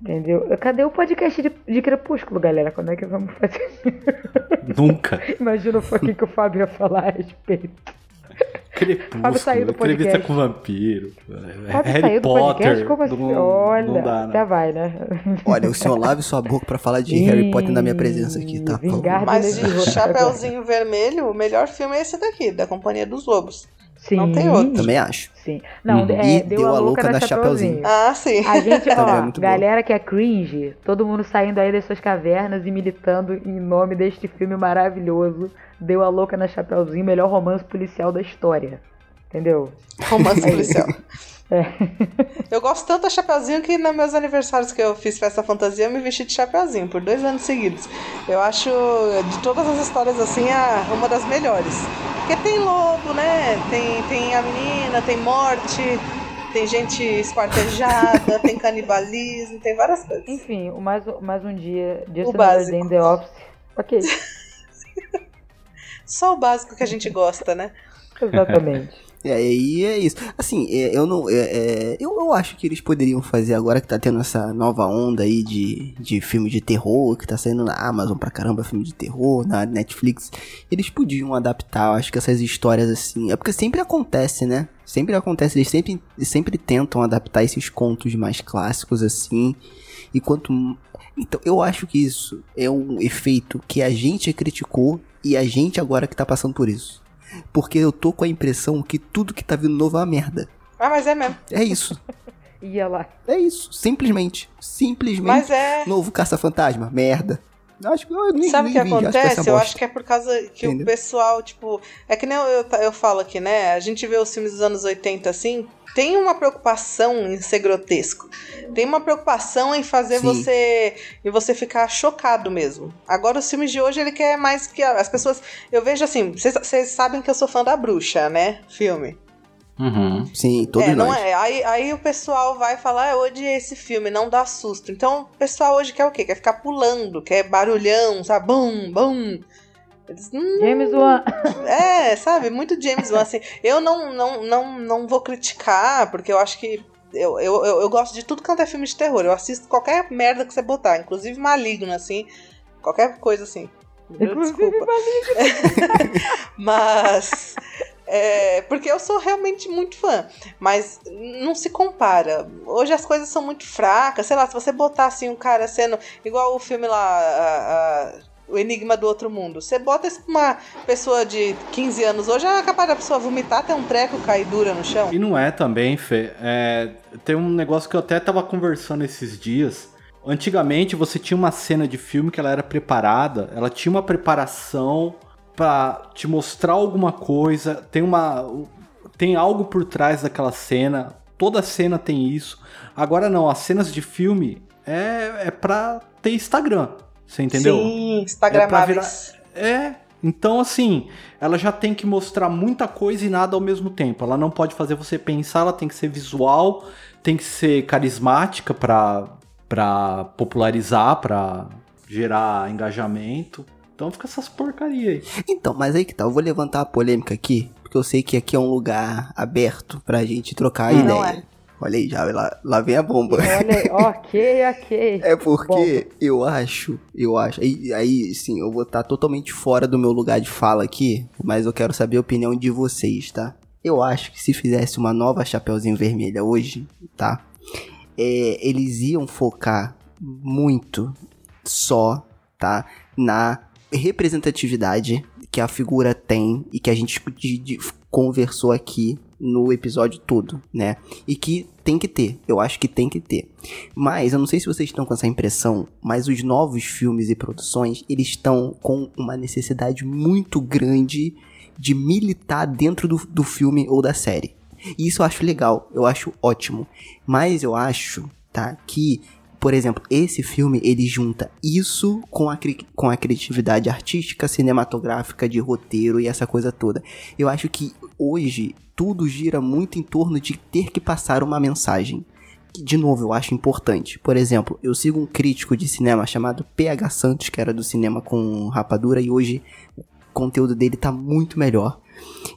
Speaker 7: Entendeu? Cadê o podcast de, de Crepúsculo, galera? Quando é que vamos fazer?
Speaker 6: Nunca.
Speaker 7: Imagina o que que o Fábio ia falar a respeito.
Speaker 6: Crepúsculo,
Speaker 7: do
Speaker 6: entrevista com vampiro.
Speaker 7: Fábio
Speaker 6: Harry
Speaker 7: saiu do podcast?
Speaker 6: Potter.
Speaker 7: Como assim?
Speaker 6: Não,
Speaker 7: Olha,
Speaker 6: não dá, né?
Speaker 7: vai, né?
Speaker 5: Olha, o senhor lave sua boca pra falar de Harry Potter na minha presença aqui, tá?
Speaker 8: Mas de Chapeuzinho Vermelho, o melhor filme é esse daqui, da Companhia dos Lobos.
Speaker 7: Sim,
Speaker 8: Não tem outro.
Speaker 5: Também acho.
Speaker 7: Sim. Não,
Speaker 6: Uhum.
Speaker 7: é,
Speaker 5: E
Speaker 7: deu, a louca, na Chapeuzinho.
Speaker 8: Ah, sim.
Speaker 7: A gente,
Speaker 5: é
Speaker 7: ó,
Speaker 5: bom.
Speaker 7: galera que é cringe, todo mundo saindo aí das suas cavernas e militando em nome deste filme maravilhoso. Deu a louca na Chapeuzinho, melhor romance policial da história. Entendeu?
Speaker 8: Romance policial.
Speaker 7: É.
Speaker 8: Eu gosto tanto da Chapeuzinho que nos meus aniversários que eu fiz festa fantasia, eu me vesti de Chapeuzinho por dois anos seguidos. Eu acho, de todas as histórias assim, a, uma das melhores. Porque tem lobo, né? Tem, tem a menina, tem morte, tem gente esquartejada, tem canibalismo, tem várias coisas.
Speaker 7: Enfim, mais, mais um dia de em The Office. Ok,
Speaker 8: Só o básico que a gente gosta, né?
Speaker 7: exatamente.
Speaker 5: É, aí é isso. Assim, é, eu não. é, é, eu, eu acho que eles poderiam fazer agora que tá tendo essa nova onda aí de, de filme de terror, que tá saindo na Amazon pra caramba, filme de terror, na Netflix. Eles podiam adaptar, eu acho que essas histórias assim. É porque sempre acontece, né? Sempre acontece, eles sempre, sempre tentam adaptar esses contos mais clássicos assim. E quanto. Então, eu acho que isso é um efeito que a gente criticou e a gente agora que tá passando por isso. Porque eu tô com a impressão que tudo que tá vindo novo é uma merda.
Speaker 8: Ah, mas é mesmo.
Speaker 5: É isso.
Speaker 7: Ia lá.
Speaker 5: É isso. Simplesmente. Simplesmente.
Speaker 8: Mas é.
Speaker 5: Novo caça-fantasma. Merda. Acho que eu nem,
Speaker 8: Sabe o que
Speaker 5: vi,
Speaker 8: acontece? eu acho que é por causa que
Speaker 5: Entendeu?
Speaker 8: o pessoal, tipo. É que nem eu, eu, eu falo aqui, né? A gente vê os filmes dos anos 80 assim. Tem uma preocupação em ser grotesco. Tem uma preocupação em fazer
Speaker 5: Sim.
Speaker 8: você. em você ficar chocado mesmo. Agora, os filmes de hoje, ele quer mais que. As pessoas. Eu vejo assim. Vocês sabem que eu sou fã da bruxa, né? Filme.
Speaker 6: Uhum.
Speaker 5: Sim, todos
Speaker 8: é, não é. Aí, aí o pessoal vai falar, ah, eu odiei esse filme, não dá susto. Então, o pessoal hoje quer o quê? Quer ficar pulando, quer barulhão, sabe? Bum, bum. Eles, hum,
Speaker 7: James Wan.
Speaker 8: é, sabe? Muito James Wan, assim. Eu não, não, não, não vou criticar, porque eu acho que. Eu, eu, eu, eu gosto de tudo quanto é filme de terror. Eu assisto qualquer merda que você botar, inclusive maligno, assim. Qualquer coisa assim.
Speaker 7: Inclusive
Speaker 8: Desculpa. Mas. É, porque eu sou realmente muito fã, mas não se compara. Hoje as coisas são muito fracas. Sei lá, se você botar assim um cara sendo igual o filme lá. A, a, o Enigma do Outro Mundo. Você bota isso pra uma pessoa de 15 anos hoje, é capaz da pessoa vomitar, ter um treco, cair dura no chão.
Speaker 6: E não é também, Fê. É, tem um negócio que eu até tava conversando esses dias. Antigamente você tinha uma cena de filme que ela era preparada, ela tinha uma preparação para te mostrar alguma coisa, tem uma tem algo por trás daquela cena, toda cena tem isso. Agora não, as cenas de filme é é para ter Instagram, você entendeu?
Speaker 8: Sim, instagramáveis.
Speaker 6: É, virar... é, então assim, ela já tem que mostrar muita coisa e nada ao mesmo tempo. Ela não pode fazer você pensar, ela tem que ser visual, tem que ser carismática para para popularizar, para gerar engajamento. Então fica essas porcaria aí.
Speaker 5: Então, mas aí que tá, eu vou levantar a polêmica aqui, porque eu sei que aqui é um lugar aberto pra gente trocar hum, ideia. É. Olha aí, já lá, lá vem a bomba.
Speaker 7: Olha, ok, ok.
Speaker 5: É porque bomba. eu acho, eu acho. Aí, aí, sim, eu vou estar tá totalmente fora do meu lugar de fala aqui, mas eu quero saber a opinião de vocês, tá? Eu acho que se fizesse uma nova Chapeuzinho Vermelha hoje, tá? É, eles iam focar muito só, tá? Na representatividade que a figura tem e que a gente de, conversou aqui no episódio todo, né? E que tem que ter, eu acho que tem que ter. Mas eu não sei se vocês estão com essa impressão, mas os novos filmes e produções, eles estão com uma necessidade muito grande de militar dentro do, do filme ou da série. E isso eu acho legal, eu acho ótimo. Mas eu acho, tá, que por exemplo, esse filme ele junta isso com a, com a criatividade artística, cinematográfica, de roteiro e essa coisa toda. Eu acho que hoje tudo gira muito em torno de ter que passar uma mensagem. De novo, eu acho importante. Por exemplo, eu sigo um crítico de cinema chamado PH Santos, que era do cinema com rapadura, e hoje o conteúdo dele tá muito melhor.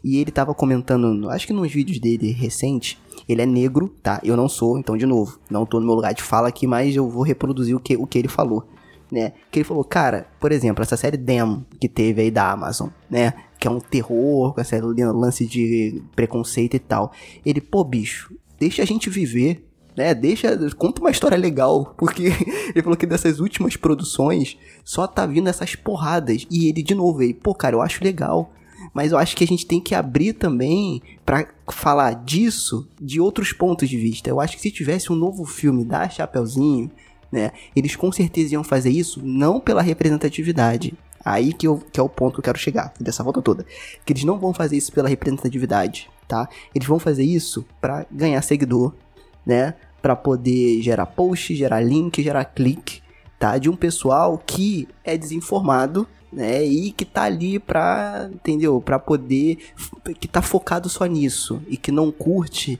Speaker 5: E ele tava comentando, acho que nos vídeos dele recente, ele é negro, tá? Eu não sou, então de novo, não tô no meu lugar de fala aqui, mas eu vou reproduzir o que, o que ele falou, né? Que ele falou, cara, por exemplo, essa série Dem que teve aí da Amazon, né? Que é um terror, com esse lance de preconceito e tal. Ele, pô, bicho, deixa a gente viver, né? Deixa, conta uma história legal, porque ele falou que dessas últimas produções só tá vindo essas porradas. E ele, de novo, ele, pô, cara, eu acho legal mas eu acho que a gente tem que abrir também para falar disso de outros pontos de vista. Eu acho que se tivesse um novo filme da Chapeuzinho, né, eles com certeza iam fazer isso não pela representatividade. Aí que, eu, que é o ponto que eu quero chegar, dessa volta toda. Que eles não vão fazer isso pela representatividade, tá? Eles vão fazer isso para ganhar seguidor, né? Para poder gerar post, gerar link, gerar clique, tá? De um pessoal que é desinformado né? E que tá ali pra, entendeu? Pra poder, que tá focado só nisso e que não curte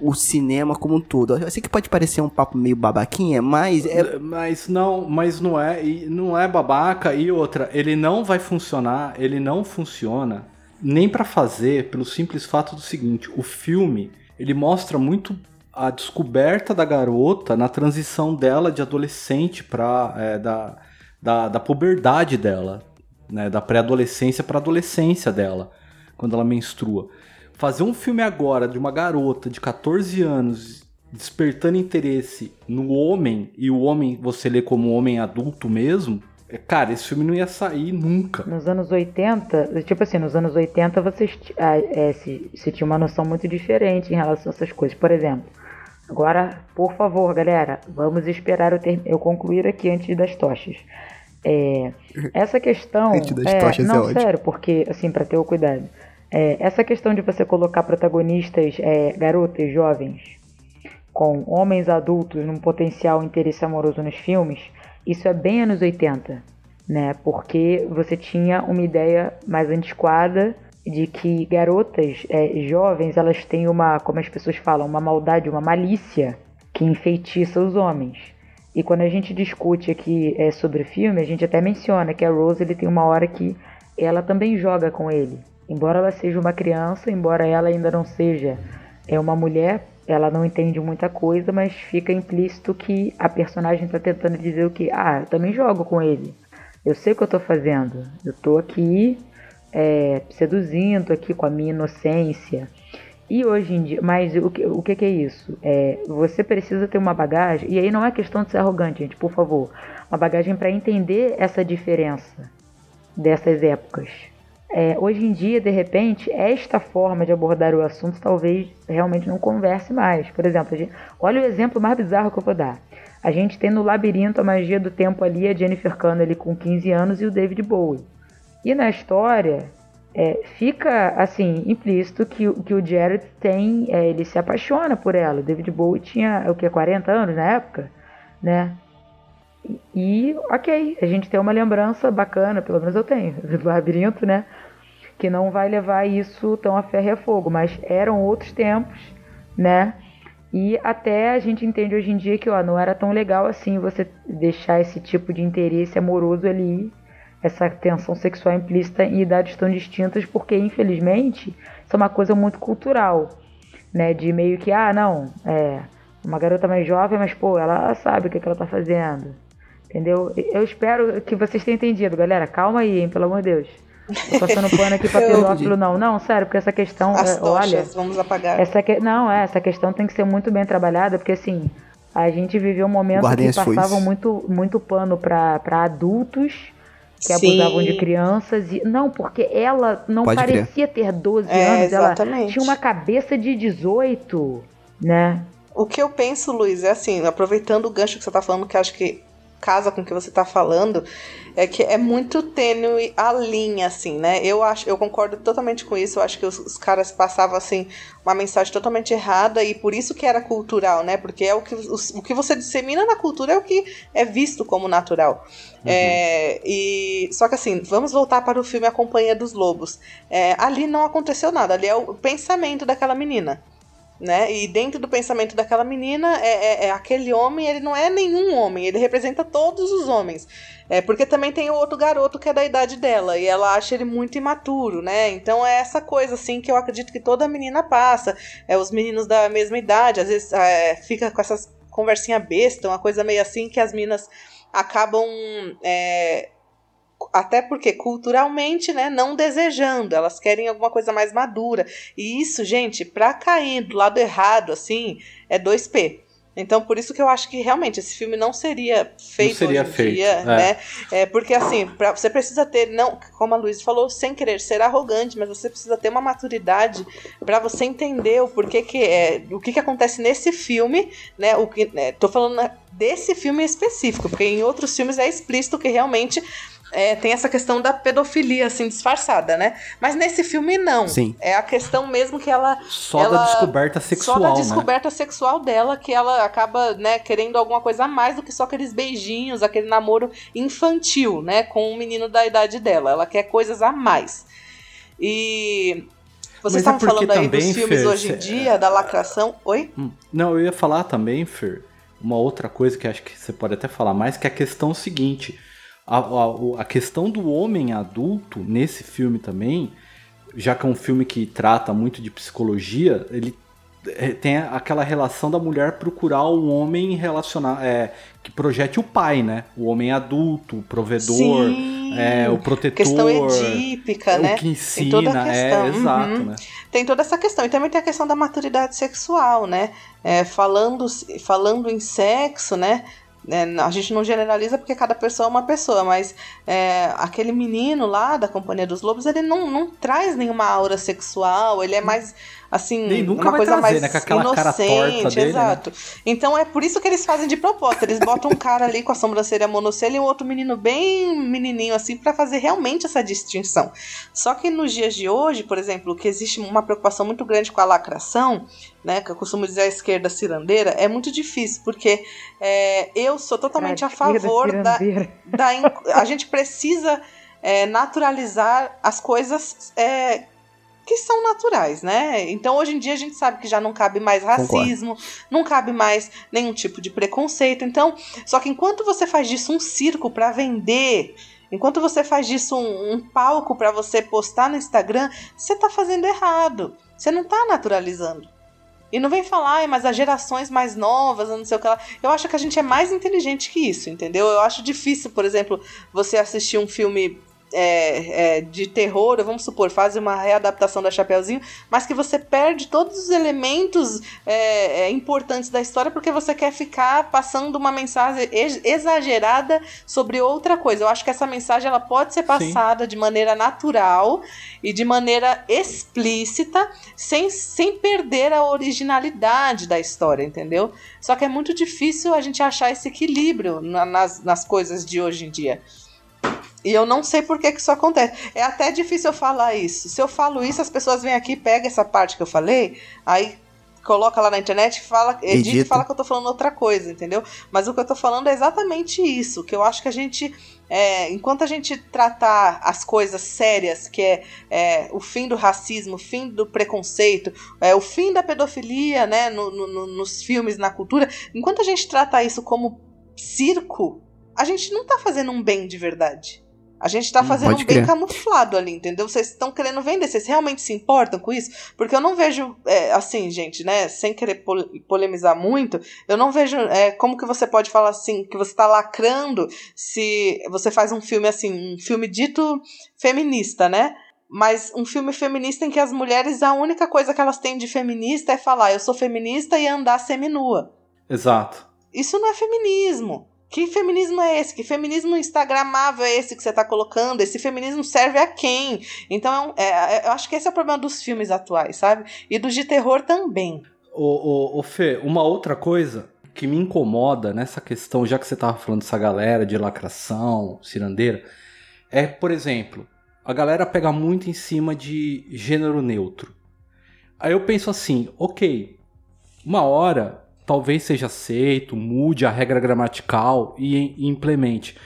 Speaker 5: o cinema como um todo. Eu sei que pode parecer um papo meio babaquinha, mas é...
Speaker 6: Mas não, mas não é, não é babaca e outra, ele não vai funcionar, ele não funciona nem para fazer pelo simples fato do seguinte, o filme, ele mostra muito a descoberta da garota na transição dela de adolescente para é, da da, da puberdade dela, né, da pré-adolescência para adolescência dela, quando ela menstrua. Fazer um filme agora de uma garota de 14 anos despertando interesse no homem e o homem você lê como homem adulto mesmo, é, cara, esse filme não ia sair nunca.
Speaker 7: Nos anos 80, tipo assim, nos anos 80 você ah, é, se, se tinha uma noção muito diferente em relação a essas coisas. Por exemplo, agora, por favor, galera, vamos esperar eu, ter, eu concluir aqui antes das tochas. É, essa questão. é, não, é sério, porque, assim, para ter o cuidado. É, essa questão de você colocar protagonistas é, garotas jovens com homens adultos num potencial interesse amoroso nos filmes, isso é bem anos 80, né? Porque você tinha uma ideia mais antiquada de que garotas é, jovens elas têm uma, como as pessoas falam, uma maldade, uma malícia que enfeitiça os homens. E quando a gente discute aqui é, sobre filme, a gente até menciona que a Rose ele tem uma hora que ela também joga com ele. Embora ela seja uma criança, embora ela ainda não seja é uma mulher, ela não entende muita coisa, mas fica implícito que a personagem está tentando dizer o que? Ah, eu também jogo com ele. Eu sei o que eu estou fazendo. Eu estou aqui é, seduzindo aqui com a minha inocência. E hoje em dia, mas o que, o que, é isso? É, você precisa ter uma bagagem, e aí não é questão de ser arrogante, gente, por favor. Uma bagagem para entender essa diferença dessas épocas. É, hoje em dia, de repente, esta forma de abordar o assunto talvez realmente não converse mais. Por exemplo, gente, olha o exemplo mais bizarro que eu vou dar. A gente tem no Labirinto a Magia do Tempo ali, a Jennifer Connelly com 15 anos e o David Bowie. E na história, é, fica assim implícito que, que o Jared tem, é, ele se apaixona por ela. David Bowie tinha o que 40 anos na época, né? E ok, a gente tem uma lembrança bacana, pelo menos eu tenho, do labirinto, né? Que não vai levar isso tão a ferro e a fogo, mas eram outros tempos, né? E até a gente entende hoje em dia que ó, não era tão legal assim você deixar esse tipo de interesse amoroso ali essa tensão sexual implícita em idades tão distintas, porque infelizmente isso é uma coisa muito cultural, né? De meio que, ah, não, é uma garota mais jovem, mas pô, ela sabe o que, que ela tá fazendo. Entendeu? Eu espero que vocês tenham entendido, galera. Calma aí, hein, pelo amor de Deus. Tô passando pano aqui pra pedófilo, não. Não, sério, porque essa questão.
Speaker 8: As
Speaker 7: é, olha,
Speaker 8: vamos apagar.
Speaker 7: Essa que, não, é, essa questão tem que ser muito bem trabalhada, porque assim, a gente viveu um momento Guardem que passavam muito, muito pano para adultos que Sim. abusavam de crianças. E, não, porque ela não Pode parecia ter 12 é, anos, exatamente. ela tinha uma cabeça de 18, né?
Speaker 8: O que eu penso, Luiz, é assim, aproveitando o gancho que você tá falando, que acho que casa com o que você está falando, é que é muito tênue a linha, assim, né? Eu acho, eu concordo totalmente com isso. Eu acho que os, os, caras passavam assim uma mensagem totalmente errada e por isso que era cultural, né? Porque é o que, o, o que você dissemina na cultura é o que é visto como natural. Uhum. É, e só que assim, vamos voltar para o filme A Companhia dos Lobos. É, ali não aconteceu nada. Ali é o pensamento daquela menina né? E dentro do pensamento daquela menina, é, é, é, aquele homem, ele não é nenhum homem, ele representa todos os homens. É, porque também tem o outro garoto que é da idade dela, e ela acha ele muito imaturo, né? Então é essa coisa, assim, que eu acredito que toda menina passa. É, os meninos da mesma idade, às vezes é, fica com essas conversinha besta, uma coisa meio assim que as minas acabam é, até porque culturalmente, né, não desejando, elas querem alguma coisa mais madura. E isso, gente, pra cair do lado errado, assim, é 2P. Então, por isso que eu acho que realmente esse filme não seria feito não seria hoje em feito, dia, é. né? É porque assim, pra, você precisa ter, não, como a Luiz falou, sem querer ser arrogante, mas você precisa ter uma maturidade para você entender o porquê que é, o que, que acontece nesse filme, né? O que, né, tô falando desse filme específico, porque em outros filmes é explícito que realmente é, tem essa questão da pedofilia, assim, disfarçada, né? Mas nesse filme, não.
Speaker 5: Sim.
Speaker 8: É a questão mesmo que ela.
Speaker 6: Só ela, da descoberta sexual. Só da
Speaker 8: né? descoberta né? sexual dela, que ela acaba, né, querendo alguma coisa a mais do que só aqueles beijinhos, aquele namoro infantil, né? Com um menino da idade dela. Ela quer coisas a mais. E. Vocês estavam é falando aí dos filmes Fer, hoje em dia, da lacração. Oi?
Speaker 6: Hum. Não, eu ia falar também, Fer, uma outra coisa que acho que você pode até falar mais, que é a questão seguinte a, a, a questão do homem adulto nesse filme também, já que é um filme que trata muito de psicologia, ele é, tem aquela relação da mulher procurar um homem relacionar é, que projete o pai, né? O homem adulto, o provedor, é, o protetor.
Speaker 8: Questão edípica,
Speaker 6: é,
Speaker 8: né?
Speaker 6: O que ensina, tem toda a questão. é, exato, uhum. né?
Speaker 8: Tem toda essa questão. E também tem a questão da maturidade sexual, né? É, falando, falando em sexo, né? É, a gente não generaliza porque cada pessoa é uma pessoa, mas é, aquele menino lá da Companhia dos Lobos, ele não, não traz nenhuma aura sexual, ele é mais assim,
Speaker 6: Nem nunca uma coisa trazer, mais né? Com aquela inocente, dele,
Speaker 8: né? exato. Né? Então é por isso que eles fazem de propósito, eles botam um cara ali com a sobrancelha monocelha e um outro menino bem menininho assim para fazer realmente essa distinção. Só que nos dias de hoje, por exemplo, que existe uma preocupação muito grande com a lacração, né, que eu costumo dizer a esquerda cirandeira, é muito difícil, porque é, eu sou totalmente a, a favor da, da. A gente precisa é, naturalizar as coisas é, que são naturais, né? Então hoje em dia a gente sabe que já não cabe mais racismo, Concordo. não cabe mais nenhum tipo de preconceito. Então, só que enquanto você faz disso um circo para vender, enquanto você faz disso um, um palco para você postar no Instagram, você tá fazendo errado. Você não tá naturalizando. E não vem falar, mas as gerações mais novas, não sei o que lá. Eu acho que a gente é mais inteligente que isso, entendeu? Eu acho difícil, por exemplo, você assistir um filme é, é, de terror, vamos supor, faz uma readaptação da Chapeuzinho, mas que você perde todos os elementos é, é importantes da história porque você quer ficar passando uma mensagem exagerada sobre outra coisa. Eu acho que essa mensagem ela pode ser passada Sim. de maneira natural e de maneira explícita, sem, sem perder a originalidade da história, entendeu? Só que é muito difícil a gente achar esse equilíbrio na, nas, nas coisas de hoje em dia. E eu não sei por que, que isso acontece. É até difícil eu falar isso. Se eu falo isso, as pessoas vêm aqui, pegam essa parte que eu falei, aí coloca lá na internet, fala, edita e fala que eu tô falando outra coisa, entendeu? Mas o que eu tô falando é exatamente isso, que eu acho que a gente, é, enquanto a gente tratar as coisas sérias, que é, é, o fim do racismo, o fim do preconceito, é, o fim da pedofilia, né, no, no, nos filmes, na cultura, enquanto a gente trata isso como circo, a gente não tá fazendo um bem de verdade. A gente tá hum, fazendo um bem camuflado ali, entendeu? Vocês estão querendo vender, vocês realmente se importam com isso? Porque eu não vejo, é, assim, gente, né, sem querer polemizar muito, eu não vejo é, como que você pode falar assim, que você tá lacrando se você faz um filme assim, um filme dito feminista, né? Mas um filme feminista em que as mulheres, a única coisa que elas têm de feminista é falar, eu sou feminista e andar seminua.
Speaker 6: Exato.
Speaker 8: Isso não é feminismo. Que feminismo é esse? Que feminismo instagramável é esse que você está colocando? Esse feminismo serve a quem? Então, é, é, eu acho que esse é o problema dos filmes atuais, sabe? E dos de terror também.
Speaker 6: Ô, ô, ô Fê, uma outra coisa que me incomoda nessa questão, já que você estava falando dessa galera de lacração, cirandeira, é, por exemplo, a galera pega muito em cima de gênero neutro. Aí eu penso assim, ok, uma hora talvez seja aceito, mude a regra gramatical e, e implemente.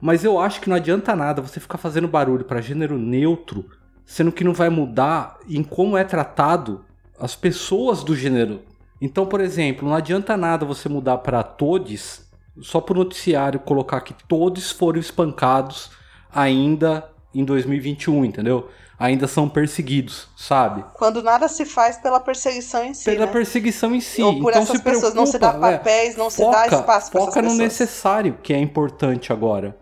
Speaker 6: Mas eu acho que não adianta nada você ficar fazendo barulho para gênero neutro, sendo que não vai mudar em como é tratado as pessoas do gênero. Então, por exemplo, não adianta nada você mudar para todos só para o noticiário colocar que todos foram espancados ainda em 2021, entendeu? Ainda são perseguidos, sabe?
Speaker 8: Quando nada se faz pela perseguição em si.
Speaker 6: Pela
Speaker 8: né?
Speaker 6: perseguição em si.
Speaker 8: Ou por
Speaker 6: então,
Speaker 8: essas se pessoas, não se dá é, papéis, é, não se dá espaço para
Speaker 6: Foca no necessário, que é importante agora.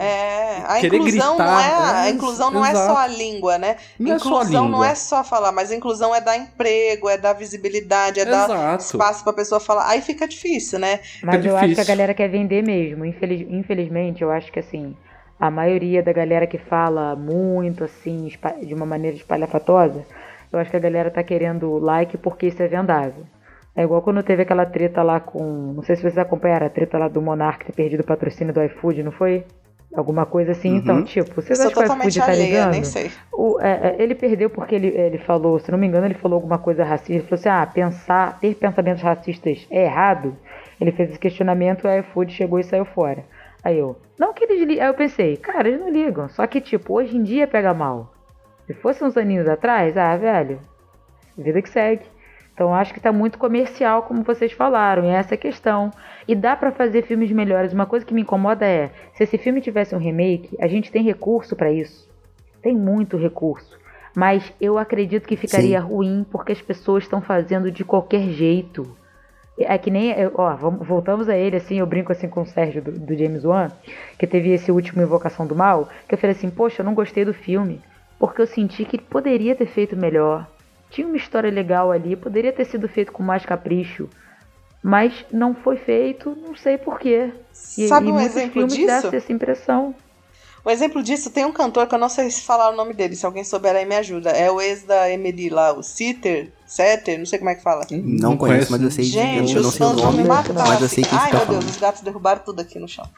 Speaker 8: É, a inclusão, gritar, não, é, a, é, inclusão não é só a língua, né? Não inclusão é só não é só falar, mas a inclusão é dar emprego, é dar visibilidade, é Exato. dar espaço pra pessoa falar. Aí fica difícil, né?
Speaker 7: Mas eu acho que a galera quer vender mesmo. Infeliz, infelizmente, eu acho que assim, a maioria da galera que fala muito assim, de uma maneira espalhafatosa, eu acho que a galera tá querendo like porque isso é vendável. É igual quando teve aquela treta lá com. Não sei se vocês acompanharam, a treta lá do Monark ter perdido o patrocínio do iFood, não foi? Alguma coisa assim, uhum. então, tipo, vocês acham que o iFood tá ligando? Nem sei. O, é, é, ele perdeu porque ele, ele falou, se não me engano, ele falou alguma coisa racista. Ele falou assim: ah, pensar, ter pensamentos racistas é errado. Ele fez esse questionamento, o iFood chegou e saiu fora. Aí eu, não que eles ligam. Aí eu pensei, cara, eles não ligam. Só que, tipo, hoje em dia pega mal. Se fosse uns aninhos atrás, ah, velho, vida que segue. Então acho que tá muito comercial, como vocês falaram, e essa é a questão. E dá para fazer filmes melhores. Uma coisa que me incomoda é, se esse filme tivesse um remake, a gente tem recurso para isso. Tem muito recurso. Mas eu acredito que ficaria Sim. ruim porque as pessoas estão fazendo de qualquer jeito. É que nem. Ó, vamos, voltamos a ele, assim, eu brinco assim com o Sérgio do, do, James Wan, que teve esse último Invocação do Mal, que eu falei assim, poxa, eu não gostei do filme, porque eu senti que ele poderia ter feito melhor. Tinha uma história legal ali, poderia ter sido feito com mais capricho. Mas não foi feito, não sei porquê.
Speaker 8: E, Sabe e um exemplo disso?
Speaker 7: essa impressão.
Speaker 8: Um exemplo disso, tem um cantor que eu não sei se falar o nome dele, se alguém souber aí me ajuda. É o ex da Emily lá, o Citer, Setter, não sei como é que fala.
Speaker 5: Não, não conheço, mas eu sei
Speaker 8: Gente, eu, os fãs vão me matar.
Speaker 5: Mas eu sei que
Speaker 8: Ai,
Speaker 5: meu
Speaker 8: Deus, os gatos derrubaram tudo aqui no chão.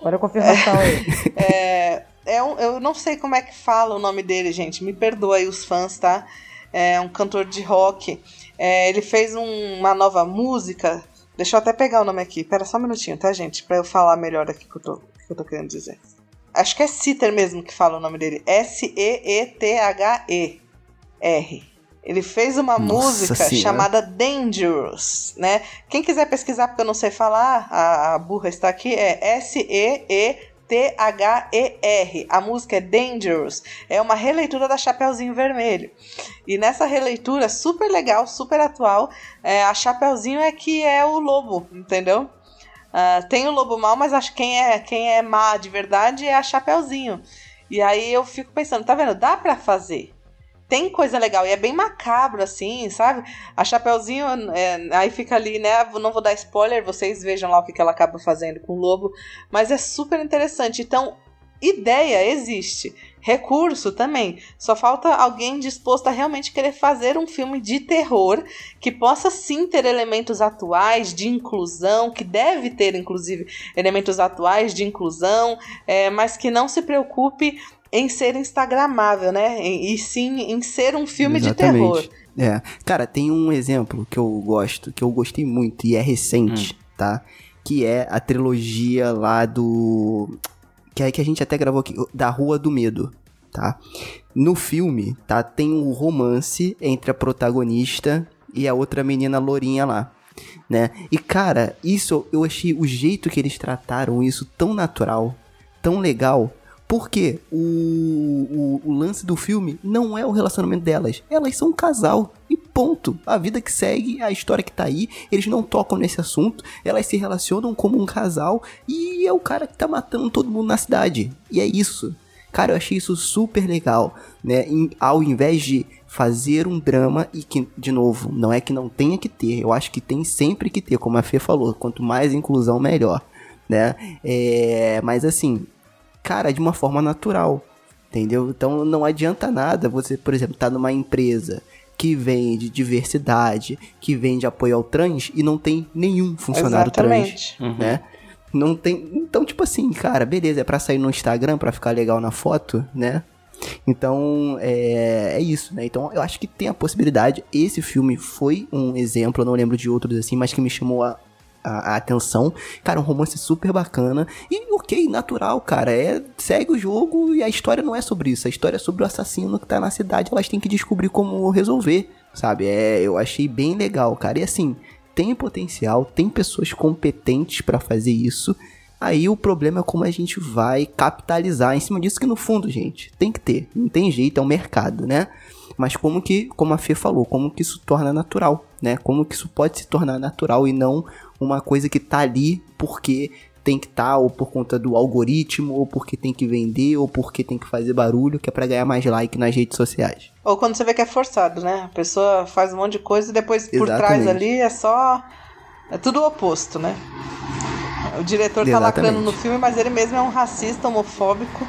Speaker 7: Olha a confirmação aí.
Speaker 8: É, é um, eu não sei como é que fala o nome dele, gente. Me perdoa aí os fãs, tá? É um cantor de rock. É, ele fez um, uma nova música. Deixa eu até pegar o nome aqui. Pera só um minutinho, tá, gente? Pra eu falar melhor aqui o que eu tô, que eu tô querendo dizer. Acho que é Citer mesmo que fala o nome dele. S-E-E-T-H-E-R. Ele fez uma Nossa música senhora. chamada Dangerous, né? Quem quiser pesquisar, porque eu não sei falar, a, a burra está aqui, é S-E-E-T-H-E-R. A música é Dangerous. É uma releitura da Chapeuzinho Vermelho. E nessa releitura, super legal, super atual, é, a Chapeuzinho é que é o lobo, entendeu? Uh, tem o lobo mal, mas acho que quem é, quem é má de verdade é a Chapeuzinho. E aí eu fico pensando, tá vendo? Dá para fazer. Tem coisa legal e é bem macabro, assim, sabe? A Chapeuzinho, é, aí fica ali, né? Não vou dar spoiler, vocês vejam lá o que, que ela acaba fazendo com o lobo. Mas é super interessante. Então, ideia existe. Recurso também. Só falta alguém disposto a realmente querer fazer um filme de terror que possa sim ter elementos atuais de inclusão, que deve ter, inclusive, elementos atuais de inclusão, é, mas que não se preocupe em ser instagramável, né? E, e sim em ser um filme Exatamente. de terror.
Speaker 5: É. Cara, tem um exemplo que eu gosto, que eu gostei muito e é recente, hum. tá? Que é a trilogia lá do que é que a gente até gravou aqui, da Rua do Medo, tá? No filme, tá, tem um romance entre a protagonista e a outra menina lourinha lá, né? E cara, isso eu achei o jeito que eles trataram isso tão natural, tão legal, porque o, o, o, lance do filme não é o relacionamento delas. Elas são um casal. E ponto. A vida que segue, a história que tá aí, eles não tocam nesse assunto. Elas se relacionam como um casal. E é o cara que tá matando todo mundo na cidade. E é isso. Cara, eu achei isso super legal. Né? Em, ao invés de fazer um drama e que, de novo, não é que não tenha que ter. Eu acho que tem sempre que ter, como a Fê falou. Quanto mais inclusão, melhor. Né? É, mas assim, cara, de uma forma natural, entendeu? Então não adianta nada você, por exemplo, estar tá numa empresa que vende diversidade, que vende apoio ao trans e não tem nenhum funcionário Exatamente. trans, uhum. né? Não tem, então tipo assim, cara, beleza, é para sair no Instagram para ficar legal na foto, né? Então, é, é isso, né? Então, eu acho que tem a possibilidade. Esse filme foi um exemplo, eu não lembro de outros assim, mas que me chamou a, a, a, atenção. Cara, um romance super bacana. E ok, natural, cara. É, segue o jogo e a história não é sobre isso. A história é sobre o assassino que tá na cidade. Elas têm que descobrir como resolver, sabe? É, eu achei bem legal, cara. E assim, tem potencial, tem pessoas competentes para fazer isso. Aí o problema é como a gente vai capitalizar em cima disso, que no fundo, gente, tem que ter. Não tem jeito, é um mercado, né? Mas como que, como a Fê falou, como que isso torna natural, né? Como que isso pode se tornar natural e não uma coisa que tá ali porque tem que estar, tá, ou por conta do algoritmo, ou porque tem que vender, ou porque tem que fazer barulho, que é pra ganhar mais like nas redes sociais.
Speaker 8: Ou quando você vê que é forçado, né? A pessoa faz um monte de coisa e depois por trás ali é só. É tudo o oposto, né? O diretor tá lacrando no filme, mas ele mesmo é um racista, homofóbico.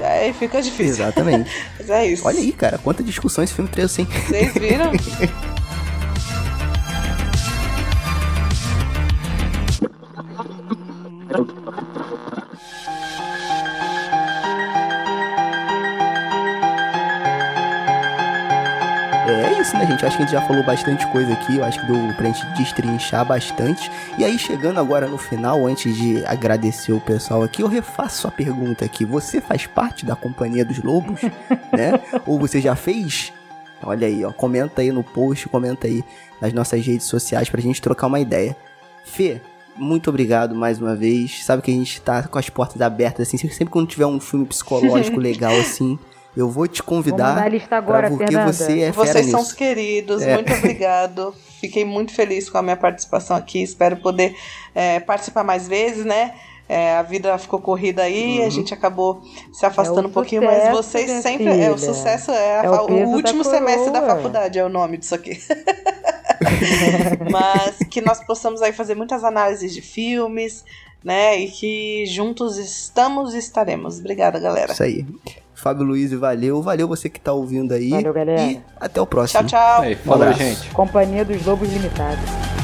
Speaker 8: Aí fica difícil.
Speaker 5: Exatamente.
Speaker 8: mas é isso.
Speaker 5: Olha aí, cara, quanta discussão esse filme trouxe, hein?
Speaker 8: Vocês viram?
Speaker 5: gente? Acho que a gente já falou bastante coisa aqui. Eu acho que deu pra gente destrinchar bastante. E aí, chegando agora no final, antes de agradecer o pessoal aqui, eu refaço a pergunta aqui. Você faz parte da Companhia dos Lobos, né? Ou você já fez? Olha aí, ó. Comenta aí no post, comenta aí nas nossas redes sociais pra gente trocar uma ideia. Fê, muito obrigado mais uma vez. Sabe que a gente tá com as portas abertas, assim. Sempre quando tiver um filme psicológico legal, assim, eu vou te convidar.
Speaker 7: Vou a lista agora,
Speaker 5: porque
Speaker 7: Fernanda.
Speaker 5: você é
Speaker 8: Vocês
Speaker 5: são
Speaker 8: os queridos, é. muito obrigado. Fiquei muito feliz com a minha participação aqui. Espero poder é, participar mais vezes, né? É, a vida ficou corrida aí, uhum. a gente acabou se afastando é um pouquinho, mas vocês sempre. Filha. É, o sucesso é, a, é o, o, último da semestre da faculdade, é o nome disso aqui. mas que nós possamos aí fazer muitas análises de filmes, né? E que juntos estamos e estaremos. Obrigada, galera.
Speaker 5: Isso aí. Fábio Luiz, valeu. Valeu você que tá ouvindo aí.
Speaker 7: Valeu, galera.
Speaker 5: E até o próximo.
Speaker 8: Tchau, tchau.
Speaker 6: Aí, falou, gente.
Speaker 7: Companhia dos Lobos Limitados.